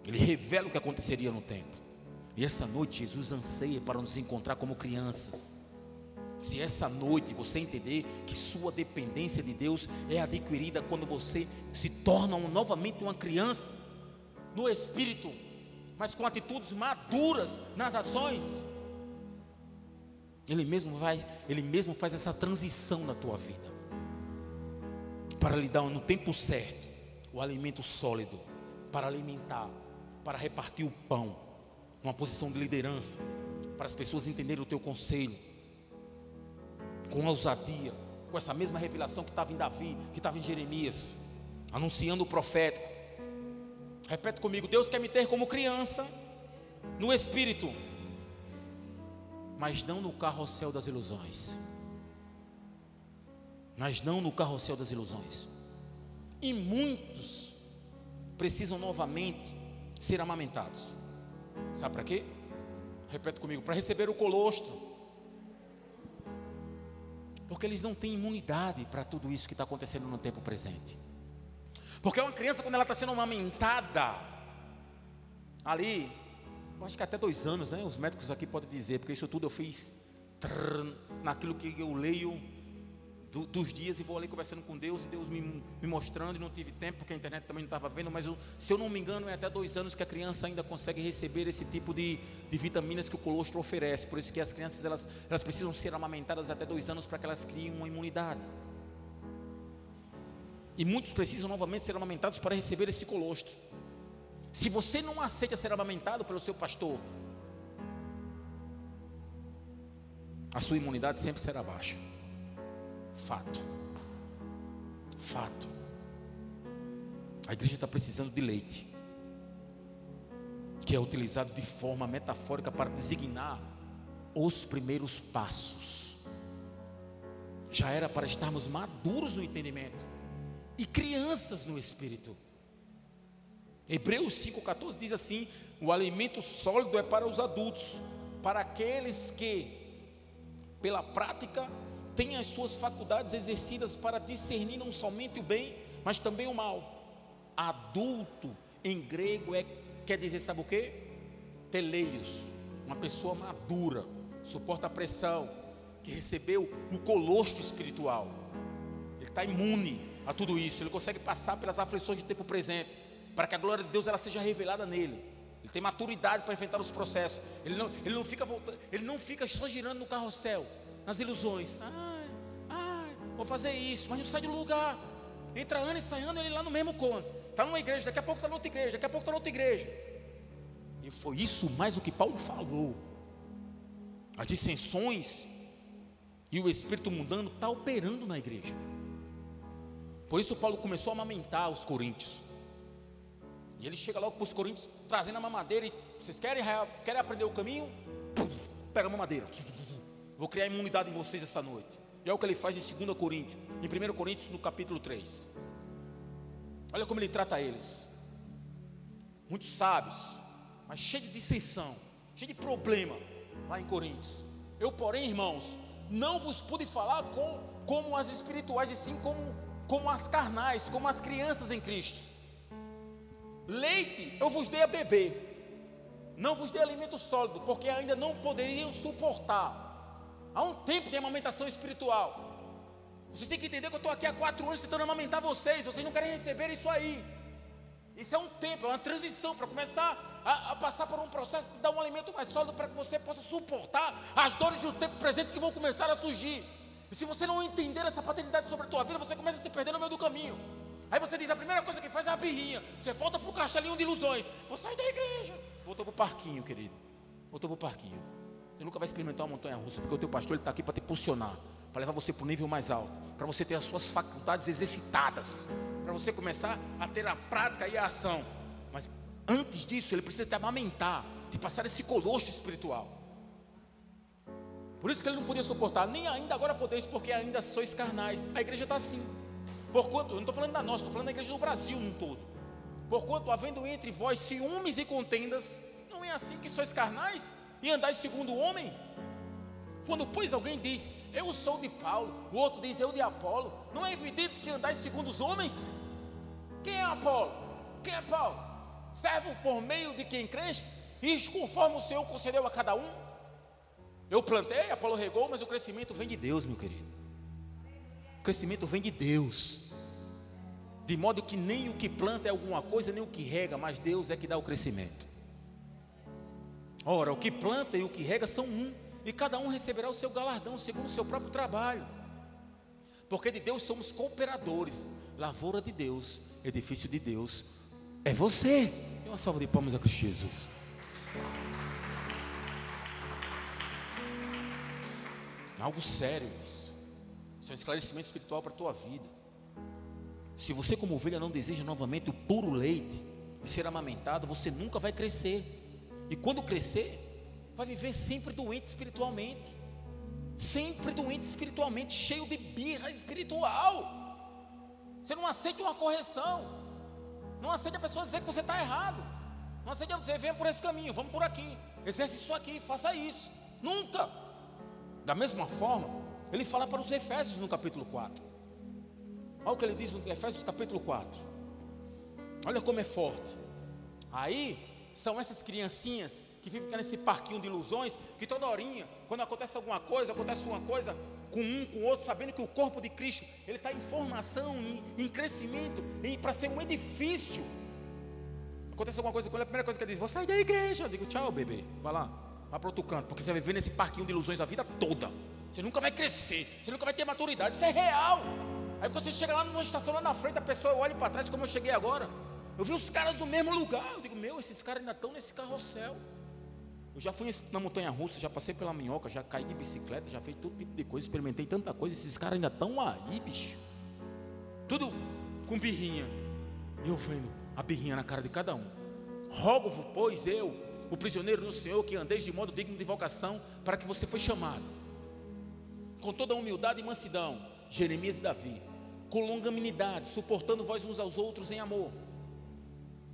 Ele revela o que aconteceria no tempo. E essa noite Jesus anseia para nos encontrar como crianças. Se essa noite você entender que sua dependência de Deus é adquirida quando você se torna novamente uma criança no espírito, mas com atitudes maduras nas ações. Ele mesmo faz, ele mesmo faz essa transição na tua vida. Para lhe dar no tempo certo o alimento sólido, para alimentar, para repartir o pão, uma posição de liderança, para as pessoas entenderem o teu conselho, com ousadia, com essa mesma revelação que estava em Davi, que estava em Jeremias, anunciando o profético, Repete comigo: Deus quer me ter como criança, no espírito, mas não no carrossel das ilusões. Mas não no carrossel das ilusões. E muitos precisam novamente ser amamentados. Sabe para quê? Repete comigo: para receber o colostro. Porque eles não têm imunidade para tudo isso que está acontecendo no tempo presente. Porque uma criança, quando ela está sendo amamentada, ali, eu acho que até dois anos, né? Os médicos aqui podem dizer, porque isso tudo eu fiz trrr, naquilo que eu leio do, dos dias e vou ali conversando com Deus e Deus me, me mostrando e não tive tempo porque a internet também não estava vendo, mas eu, se eu não me engano é até dois anos que a criança ainda consegue receber esse tipo de, de vitaminas que o colostro oferece, por isso que as crianças elas, elas precisam ser amamentadas até dois anos para que elas criem uma imunidade. E muitos precisam novamente ser amamentados para receber esse colostro. Se você não aceita ser amamentado pelo seu pastor, a sua imunidade sempre será baixa. Fato. Fato. A igreja está precisando de leite, que é utilizado de forma metafórica para designar os primeiros passos. Já era para estarmos maduros no entendimento e crianças no espírito. Hebreus 5,14 diz assim: o alimento sólido é para os adultos, para aqueles que, pela prática, têm as suas faculdades exercidas para discernir não somente o bem, mas também o mal. Adulto em grego é, quer dizer, sabe o que? Teleios, uma pessoa madura, suporta a pressão, que recebeu o colostro espiritual, ele está imune a tudo isso, ele consegue passar pelas aflições de tempo presente, para que a glória de Deus ela seja revelada nele. Ele tem maturidade para enfrentar os processos. Ele não, ele não fica voltando, ele não fica só girando no carrossel, nas ilusões. Ai, ai, vou fazer isso, mas não sai do lugar. Entra ano e sai ano, ele lá no mesmo cônjuge. Está numa igreja, daqui a pouco está noutra igreja, daqui a pouco está noutra igreja. E foi isso mais o que Paulo falou. As dissensões e o espírito mundano está operando na igreja. Por isso Paulo começou a amamentar os coríntios. E ele chega logo para os coríntios trazendo a mamadeira e vocês querem, querem aprender o caminho? Pega a mamadeira. Vou criar imunidade em vocês essa noite. E é o que ele faz em 2 Coríntios, em 1 Coríntios, no capítulo 3. Olha como ele trata eles. Muitos sábios, mas cheio de dissensão, cheio de problema lá em Coríntios. Eu, porém, irmãos, não vos pude falar com, como as espirituais, e sim como, como as carnais, como as crianças em Cristo. Leite eu vos dei a beber, não vos dei alimento sólido, porque ainda não poderiam suportar. Há um tempo de amamentação espiritual. Vocês têm que entender que eu estou aqui há quatro anos tentando amamentar vocês, vocês não querem receber isso aí. Isso é um tempo, é uma transição para começar a, a, passar por um processo de dar um alimento mais sólido para que você possa suportar as dores do tempo presente que vão começar a surgir. E se você não entender essa paternidade sobre a tua vida, você começa a se perder no meio do caminho. Aí você diz: a primeira coisa que faz é a birrinha. Você volta para o castelinho de ilusões. Vou sair da igreja. Voltou para o parquinho, querido. Voltou para o parquinho. Você nunca vai experimentar uma montanha russa, porque o teu pastor está aqui para te posicionar, para levar você para o nível mais alto, para você ter as suas faculdades exercitadas para você começar a ter a prática e a ação. Mas antes disso, ele precisa te amamentar, te passar esse colosso espiritual. Por isso que ele não podia suportar, nem ainda agora podeis, porque ainda sois carnais. A igreja está assim. Porquanto, eu não estou falando da nossa, estou falando da igreja do Brasil no todo. Porquanto, havendo entre vós ciúmes e contendas, não é assim que sois carnais e andais segundo o homem? Quando, pois, alguém diz, eu sou de Paulo, o outro diz, eu de Apolo, não é evidente que andais segundo os homens? Quem é Apolo? Quem é Paulo? Servo por meio de quem creste? Isto conforme o Senhor concedeu a cada um? Eu plantei, Apolo regou, mas o crescimento vem de Deus, meu querido. O crescimento vem de Deus. De modo que nem o que planta é alguma coisa, nem o que rega, mas Deus é que dá o crescimento. Ora, o que planta e o que rega são um e cada um receberá o seu galardão segundo o seu próprio trabalho. Porque de Deus somos cooperadores, lavoura de Deus, edifício de Deus, é você. E uma salva de palmas a Cristo Jesus. Algo sério isso. Isso é um esclarecimento espiritual para a tua vida. Se você, como ovelha, não deseja novamente o puro leite e ser amamentado, você nunca vai crescer. E quando crescer, vai viver sempre doente espiritualmente. Sempre doente espiritualmente, cheio de birra espiritual. Você não aceita uma correção. Não aceita a pessoa dizer que você está errado. Não aceita dizer, venha por esse caminho, vamos por aqui. Exerce isso aqui, faça isso. Nunca. Da mesma forma, ele fala para os Efésios no capítulo 4. Olha o que ele diz no Efésios capítulo 4. Olha como é forte. Aí são essas criancinhas que ficam nesse parquinho de ilusões, que toda horinha, quando acontece alguma coisa, acontece uma coisa com um, com o outro, sabendo que o corpo de Cristo, ele está em formação, em, em crescimento, para ser um edifício. Acontece alguma coisa com ele, a primeira coisa que ele diz, vou sair da igreja. Eu digo, tchau, bebê, vai lá, vai para outro canto, porque você vai viver nesse parquinho de ilusões a vida toda. Você nunca vai crescer, você nunca vai ter maturidade, isso é real. Aí quando você chega lá numa estação lá na frente, a pessoa olha para trás, como eu cheguei agora. Eu vi os caras do mesmo lugar. Eu digo, meu, esses caras ainda estão nesse carrossel. Eu já fui na montanha russa, já passei pela minhoca, já caí de bicicleta, já fiz todo tipo de coisa, experimentei tanta coisa. Esses caras ainda estão aí, bicho. Tudo com birrinha. E eu vendo a birrinha na cara de cada um. Rogo-vos, pois eu, o prisioneiro do Senhor, que andeis de modo digno de vocação, para que você foi chamado. Com toda humildade e mansidão, Jeremias e Davi, com longanimidade, suportando vós uns aos outros em amor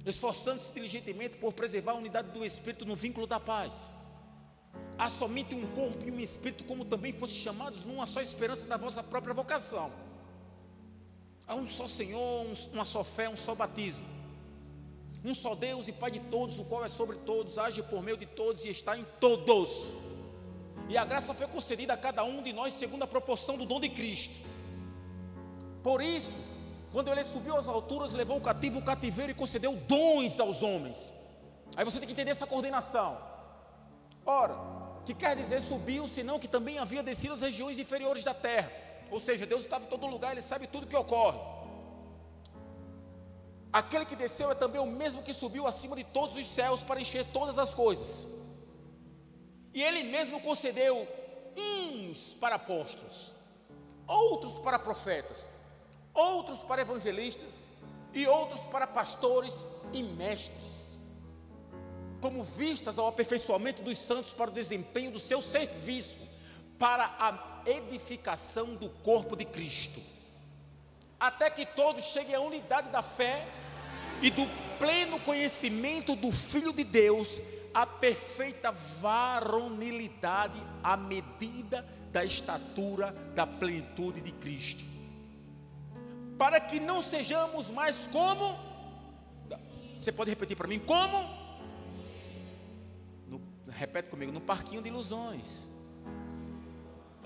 esforçando-se diligentemente por preservar a unidade do Espírito no vínculo da paz. Há somente um corpo e um Espírito, como também fossem chamados numa só esperança da vossa própria vocação. Há um só Senhor, uma só fé, um só batismo. Um só Deus e Pai de todos, o qual é sobre todos, age por meio de todos e está em todos. E a graça foi concedida a cada um de nós segundo a proporção do dom de Cristo. Por isso, quando ele subiu às alturas, levou o cativo o cativeiro e concedeu dons aos homens. Aí você tem que entender essa coordenação. Ora, que quer dizer subiu, senão que também havia descido às regiões inferiores da terra. Ou seja, Deus estava em todo lugar, Ele sabe tudo o que ocorre. Aquele que desceu é também o mesmo que subiu acima de todos os céus para encher todas as coisas. E Ele mesmo concedeu uns para apóstolos, outros para profetas, outros para evangelistas e outros para pastores e mestres, como vistas ao aperfeiçoamento dos santos para o desempenho do seu serviço, para a edificação do corpo de Cristo, até que todos cheguem à unidade da fé e do pleno conhecimento do Filho de Deus, a perfeita varonilidade à medida da estatura da plenitude de Cristo. Para que não sejamos mais como Você pode repetir para mim como? No, repete comigo, no parquinho de ilusões.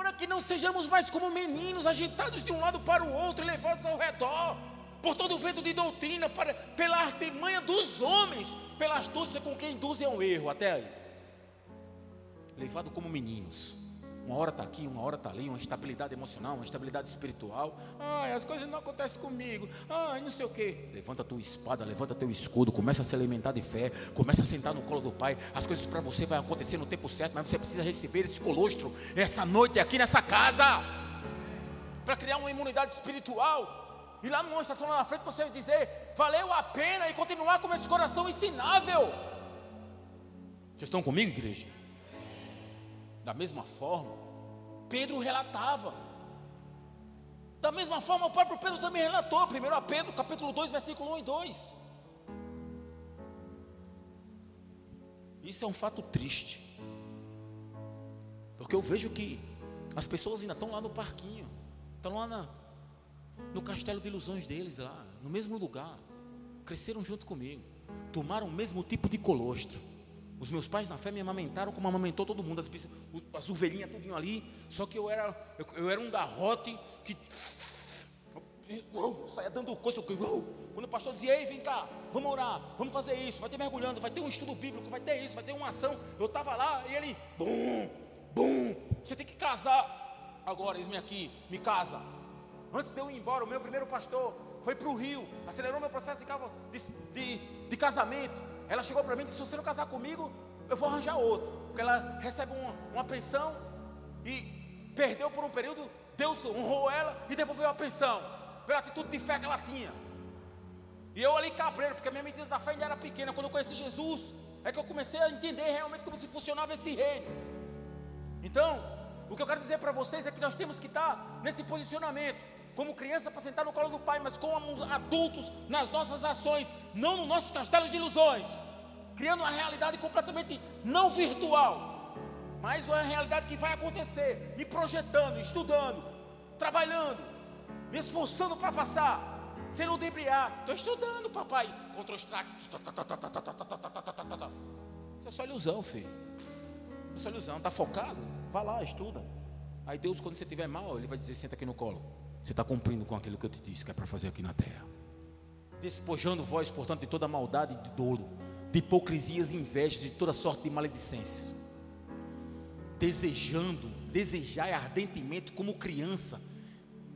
Para que não sejamos mais como meninos agitados de um lado para o outro levados ao redor por todo o vento de doutrina, para, pela artimanha dos homens, pela astúcia com quem induzem ao erro, até aí. Levado como meninos. Uma hora está aqui, uma hora está ali, uma estabilidade emocional, uma estabilidade espiritual. Ai, as coisas não acontecem comigo. Ai, não sei o quê. Levanta a tua espada, levanta teu escudo, começa a se alimentar de fé, começa a sentar no colo do Pai. As coisas para você vão acontecer no tempo certo, mas você precisa receber esse colostro essa noite aqui nessa casa. Para criar uma imunidade espiritual. E lá numa estação lá na frente você dizer, valeu a pena e continuar com esse coração ensinável. Vocês estão comigo, igreja? Da mesma forma, Pedro relatava. Da mesma forma, o próprio Pedro também relatou. Primeiro a Pedro, capítulo 2, versículo 1 e 2. Isso é um fato triste. Porque eu vejo que as pessoas ainda estão lá no parquinho, estão lá na, no castelo de ilusões deles lá, no mesmo lugar. Cresceram junto comigo. Tomaram o mesmo tipo de colostro. Os meus pais na fé me amamentaram como amamentou todo mundo, as, as ovelhinhas tudinho ali. Só que eu era, eu, eu era um garrote que saia dando coisa. Quando o pastor dizia, ei, vem cá, vamos orar, vamos fazer isso, vai ter mergulhando, vai ter um estudo bíblico, vai ter isso, vai ter uma ação. Eu estava lá e ele, bum, bum, você tem que casar. Agora, eis-me aqui, me casa. Antes de eu ir embora, o meu primeiro pastor foi para o Rio, acelerou meu processo de, de, de casamento. Ela chegou para mim e disse: Se você não casar comigo, eu vou arranjar outro. Porque ela recebe uma, uma pensão e perdeu por um período. Deus honrou ela e devolveu a pensão, pela atitude de fé que ela tinha. E eu ali cabreiro, porque a minha medida da fé ainda era pequena. Quando eu conheci Jesus, é que eu comecei a entender realmente como se funcionava esse reino. Então, o que eu quero dizer para vocês é que nós temos que estar nesse posicionamento como criança para sentar no colo do pai, mas como adultos nas nossas ações, não no nosso castelo de ilusões, criando uma realidade completamente não virtual, mas uma realidade que vai acontecer, me projetando, estudando, trabalhando, me esforçando para passar, sem ludibriar. Estou estudando, papai, contra os traques. Isso é só ilusão, filho. Isso é só ilusão, está focado? Vá lá, estuda. Aí Deus, quando você estiver mal, Ele vai dizer: senta aqui no colo. Você está cumprindo com aquilo que eu te disse que é para fazer aqui na terra. Despojando vós, portanto, de toda maldade e de dolo, de hipocrisias e invejas, de toda sorte de maledicências. Desejando, desejai ardentemente como criança,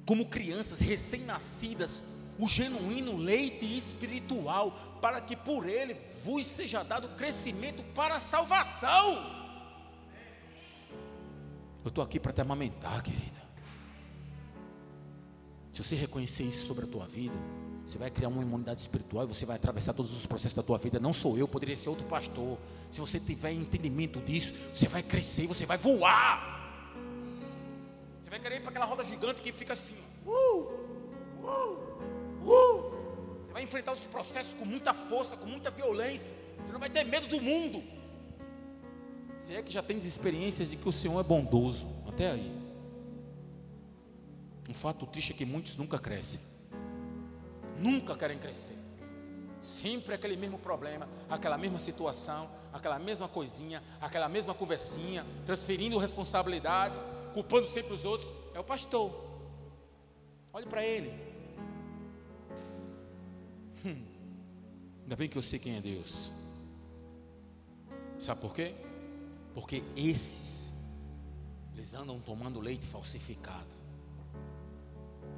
como crianças recém-nascidas, o genuíno leite espiritual, para que por ele vos seja dado crescimento para a salvação. Eu estou aqui para te amamentar, querida. Se você reconhecer isso sobre a tua vida, você vai criar uma imunidade espiritual e você vai atravessar todos os processos da tua vida. Não sou eu, poderia ser outro pastor. Se você tiver entendimento disso, você vai crescer, você vai voar. Você vai querer ir para aquela roda gigante que fica assim. Uh, uh, uh. Você vai enfrentar os processos com muita força, com muita violência. Você não vai ter medo do mundo. Você é que já tem experiências de que o Senhor é bondoso. Até aí. Um fato triste é que muitos nunca crescem. Nunca querem crescer. Sempre aquele mesmo problema, aquela mesma situação, aquela mesma coisinha, aquela mesma conversinha, transferindo responsabilidade, culpando sempre os outros. É o pastor. Olhe para ele. Hum. Ainda bem que eu sei quem é Deus. Sabe por quê? Porque esses, eles andam tomando leite falsificado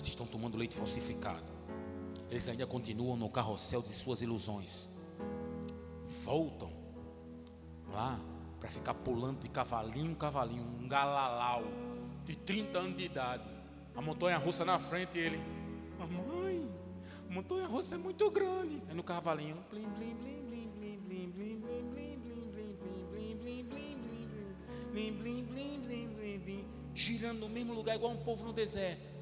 estão tomando leite falsificado. Eles ainda continuam no carrossel de suas ilusões. Voltam lá para ficar pulando de cavalinho em cavalinho, um galalau de 30 anos de idade. A montanha russa na frente, ele, mamãe, a montanha russa é muito grande. Aí no cavalinho, blim, blim, blim, blim, blim, blim, blim, girando no mesmo lugar igual um povo no deserto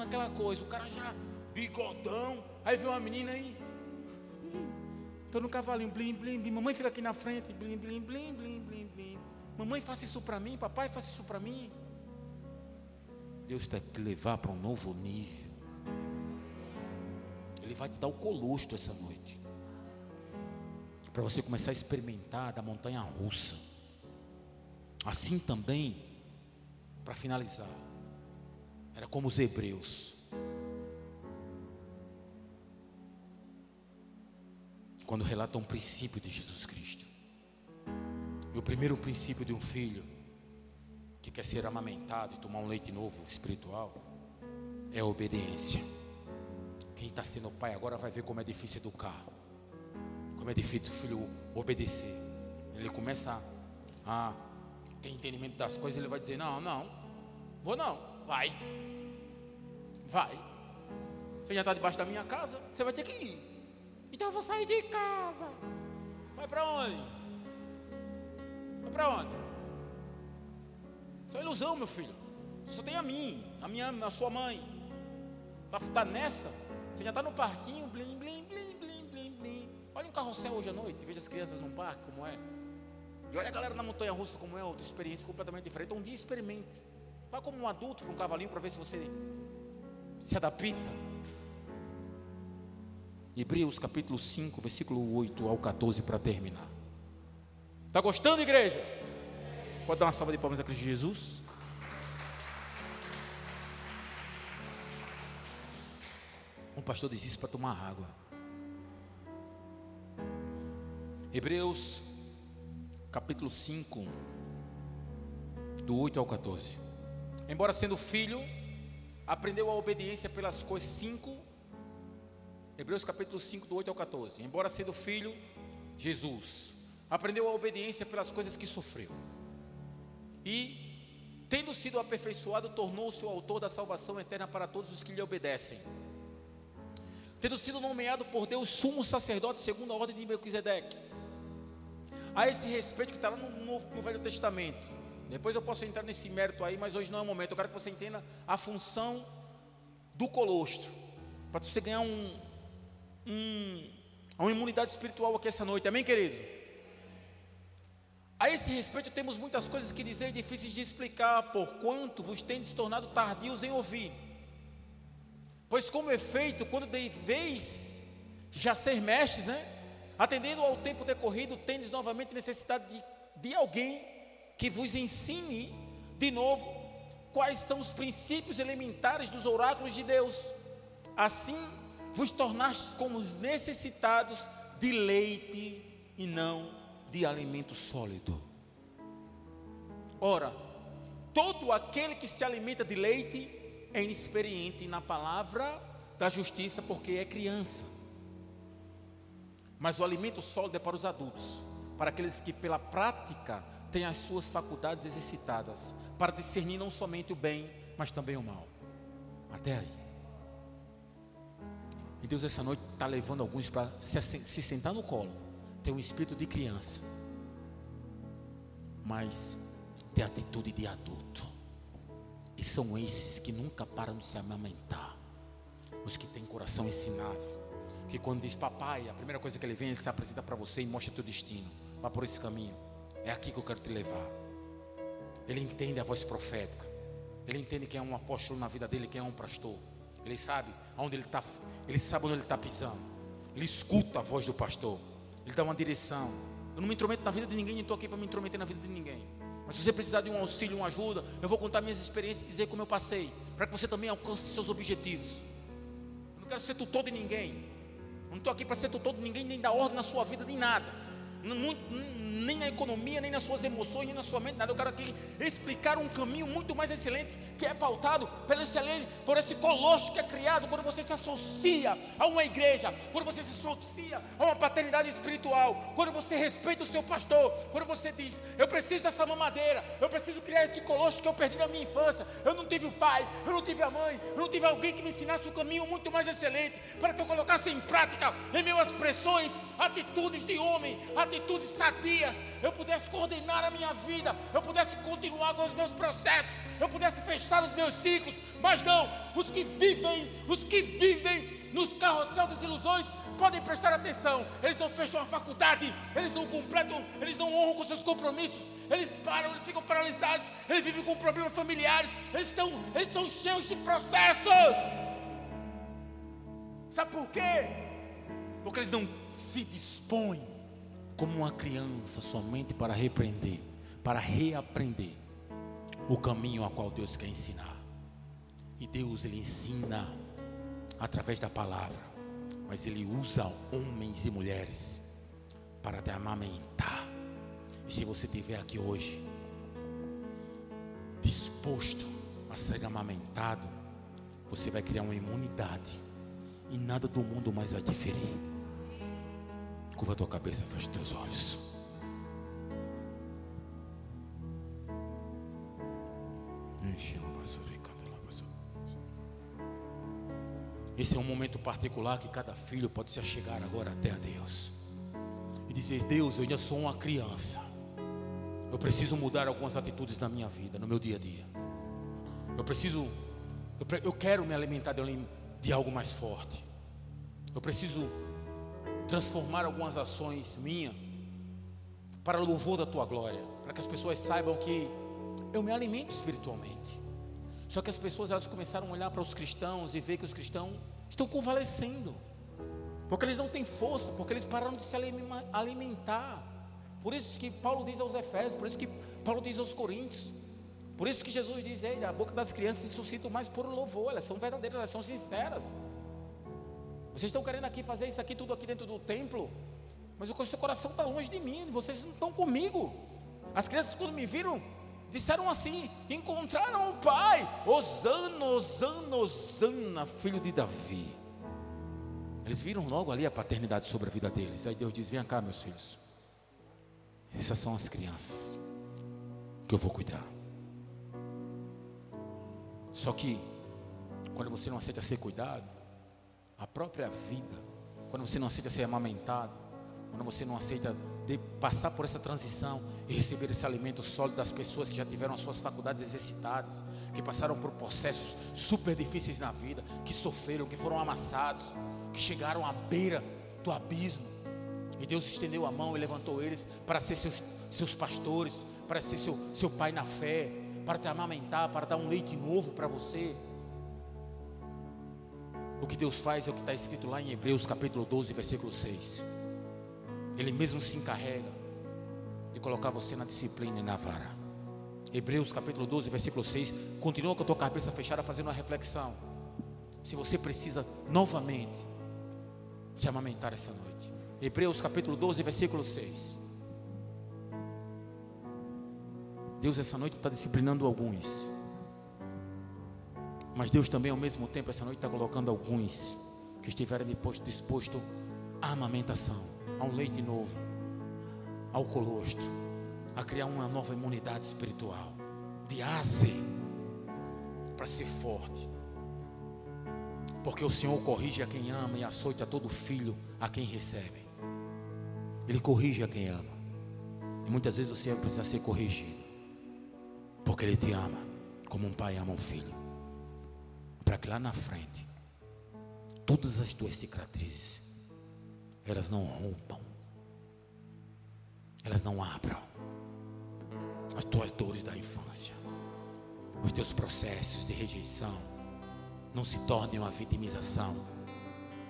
aquela coisa, o cara já bigodão, aí vê uma menina aí, Estou no cavalinho, blim, blim, blim. Mamãe fica aqui na frente, blim, blim, blim, blim, blim, blim. Mamãe, faça isso para mim, papai, faça isso para mim. Deus está te levar para um novo nível. Ele vai te dar o colostro essa noite. Para você começar a experimentar da montanha russa. Assim também, para finalizar, era como os hebreus. Quando relatam um princípio de Jesus Cristo. E o primeiro princípio de um filho que quer ser amamentado e tomar um leite novo espiritual é a obediência. Quem está sendo pai agora vai ver como é difícil educar, como é difícil o filho obedecer. Ele começa a, a ter entendimento das coisas, ele vai dizer: Não, não, vou não, vai, vai. Você já está debaixo da minha casa, você vai ter que ir. Então eu vou sair de casa. Vai para onde? Vai para onde? Isso é ilusão, meu filho. Você só tem a mim, a minha, a sua mãe. Está tá nessa? Você já está no parquinho, blim, blim, blim, blim, blim, blim. Olha um carrossel hoje à noite, veja as crianças no parque, como é. E olha a galera na montanha russa, como é, outra experiência completamente diferente. Então, um dia experimente. Vá como um adulto para um cavalinho para ver se você se adapta. Hebreus capítulo 5, versículo 8 ao 14 para terminar. Está gostando, igreja? Pode dar uma salva de palmas a Cristo Jesus? Um pastor diz isso para tomar água. Hebreus, capítulo 5, do 8 ao 14. Embora sendo filho, aprendeu a obediência pelas coisas 5. Hebreus capítulo 5, do 8 ao 14. Embora sendo filho, Jesus aprendeu a obediência pelas coisas que sofreu. E, tendo sido aperfeiçoado, tornou-se o autor da salvação eterna para todos os que lhe obedecem tendo sido nomeado por Deus sumo sacerdote segundo a ordem de Melquisedeque. A esse respeito que está lá no, no, no, Velho Testamento. Depois eu posso entrar nesse mérito aí, mas hoje não é o momento. Eu quero que você entenda a função do colostro. Para você ganhar um, um, uma imunidade espiritual aqui essa noite. Amém, querido? A esse respeito temos muitas coisas que dizer difíceis de explicar, por quanto vos tendes tornado tardios em ouvir. Pois, como efeito, quando deveis já ser mestres, né? Atendendo ao tempo decorrido, tendes novamente necessidade de, de alguém que vos ensine de novo quais são os princípios elementares dos oráculos de Deus. Assim, vos tornastes como necessitados de leite e não de alimento sólido. Ora, todo aquele que se alimenta de leite é inexperiente na palavra da justiça porque é criança. Mas o alimento sólido é para os adultos, para aqueles que pela prática têm as suas faculdades exercitadas, para discernir não somente o bem, mas também o mal. Até aí. E Deus essa noite está levando alguns para se, se sentar no colo, ter um espírito de criança, mas ter atitude de adulto. E são esses que nunca param de se amamentar. Os que têm coração ensinável. Que quando diz papai, a primeira coisa que ele vem, ele se apresenta para você e mostra teu destino. Vá por esse caminho. É aqui que eu quero te levar. Ele entende a voz profética. Ele entende quem é um apóstolo na vida dele, quem é um pastor. Ele sabe aonde ele está. Ele sabe onde ele está pisando. Ele escuta a voz do pastor. Ele dá uma direção. Eu não me intrometo na vida de ninguém, nem estou aqui para me intrometer na vida de ninguém. Mas se você precisar de um auxílio, uma ajuda, eu vou contar minhas experiências e dizer como eu passei, para que você também alcance seus objetivos. Eu não quero ser tutor de ninguém. Eu não estou aqui para ser tutor de ninguém, nem dar ordem na sua vida, nem nada. Nem na economia, nem nas suas emoções, nem na sua mente, nada. Eu quero aqui explicar um caminho muito mais excelente, que é pautado pelo excelente, por esse colosso que é criado quando você se associa a uma igreja, quando você se associa a uma paternidade espiritual, quando você respeita o seu pastor, quando você diz: Eu preciso dessa mamadeira, eu preciso criar esse colosso que eu perdi na minha infância. Eu não tive o pai, eu não tive a mãe, eu não tive alguém que me ensinasse um caminho muito mais excelente, para que eu colocasse em prática, em meus expressões, atitudes de homem, atitudes sadias, eu pudesse coordenar a minha vida, eu pudesse continuar com os meus processos, eu pudesse fechar os meus ciclos, mas não, os que vivem, os que vivem nos carrossel das ilusões, podem prestar atenção, eles não fecham a faculdade, eles não completam, eles não honram com seus compromissos, eles param, eles ficam paralisados, eles vivem com problemas familiares, eles estão, eles estão cheios de processos. Sabe por quê? Porque eles não se dispõem como uma criança somente para repreender, para reaprender o caminho a qual Deus quer ensinar. E Deus ele ensina através da palavra, mas ele usa homens e mulheres para te amamentar. E se você estiver aqui hoje disposto a ser amamentado, você vai criar uma imunidade e nada do mundo mais vai diferir. Curva a tua cabeça, fecha teus olhos. Esse é um momento particular que cada filho pode se achegar agora até a Deus e dizer: Deus, eu ainda sou uma criança. Eu preciso mudar algumas atitudes na minha vida, no meu dia a dia. Eu preciso, eu, eu quero me alimentar de, de algo mais forte. Eu preciso transformar algumas ações minhas para louvor da tua glória, para que as pessoas saibam que eu me alimento espiritualmente. Só que as pessoas elas começaram a olhar para os cristãos e ver que os cristãos estão convalescendo, porque eles não têm força, porque eles pararam de se alimentar. Por isso que Paulo diz aos Efésios, por isso que Paulo diz aos Coríntios, por isso que Jesus diz: Ei, da boca das crianças se suscita mais puro louvor, elas são verdadeiras, elas são sinceras. Vocês estão querendo aqui fazer isso aqui, tudo aqui dentro do templo, mas o seu coração está longe de mim, vocês não estão comigo. As crianças, quando me viram, disseram assim: encontraram o Pai, Osana, Osana, Osana, filho de Davi. Eles viram logo ali a paternidade sobre a vida deles. Aí Deus diz: Vem cá, meus filhos. Essas são as crianças que eu vou cuidar. Só que, quando você não aceita ser cuidado, a própria vida, quando você não aceita ser amamentado, quando você não aceita passar por essa transição e receber esse alimento sólido das pessoas que já tiveram as suas faculdades exercitadas, que passaram por processos super difíceis na vida, que sofreram, que foram amassados, que chegaram à beira do abismo. E Deus estendeu a mão e levantou eles para ser seus, seus pastores, para ser seu, seu pai na fé, para te amamentar, para dar um leite novo para você. O que Deus faz é o que está escrito lá em Hebreus capítulo 12, versículo 6. Ele mesmo se encarrega de colocar você na disciplina e na vara. Hebreus capítulo 12, versículo 6. Continua com a tua cabeça fechada fazendo uma reflexão. Se você precisa novamente se amamentar essa noite. Hebreus capítulo 12, versículo 6. Deus essa noite está disciplinando alguns. Mas Deus também, ao mesmo tempo, essa noite está colocando alguns que estiverem dispostos à amamentação, a um leite novo, ao colostro, a criar uma nova imunidade espiritual, de ase, para ser forte. Porque o Senhor corrige a quem ama e açoita todo filho a quem recebe. Ele corrige a quem ama. E muitas vezes você precisa ser corrigido. Porque Ele te ama, como um pai ama um filho para que lá na frente todas as tuas cicatrizes elas não rompam, elas não abram as tuas dores da infância, os teus processos de rejeição não se tornem uma vitimização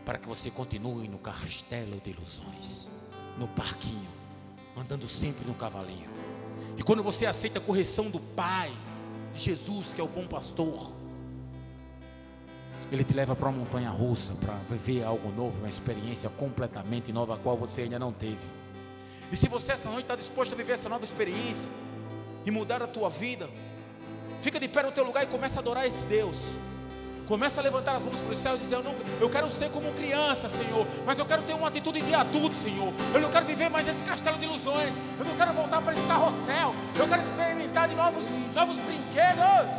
para que você continue no castelo de ilusões, no parquinho, andando sempre no cavalinho. E quando você aceita a correção do Pai, de Jesus, que é o bom pastor, ele te leva para uma montanha russa para viver algo novo, uma experiência completamente nova, a qual você ainda não teve. E se você essa noite está disposto a viver essa nova experiência e mudar a tua vida, fica de pé no teu lugar e começa a adorar esse Deus. Começa a levantar as mãos para o céu e dizer: eu, não, eu quero ser como criança, Senhor, mas eu quero ter uma atitude de adulto, Senhor. Eu não quero viver mais esse castelo de ilusões. Eu não quero voltar para esse carrossel. Eu quero experimentar de novos, novos brinquedos.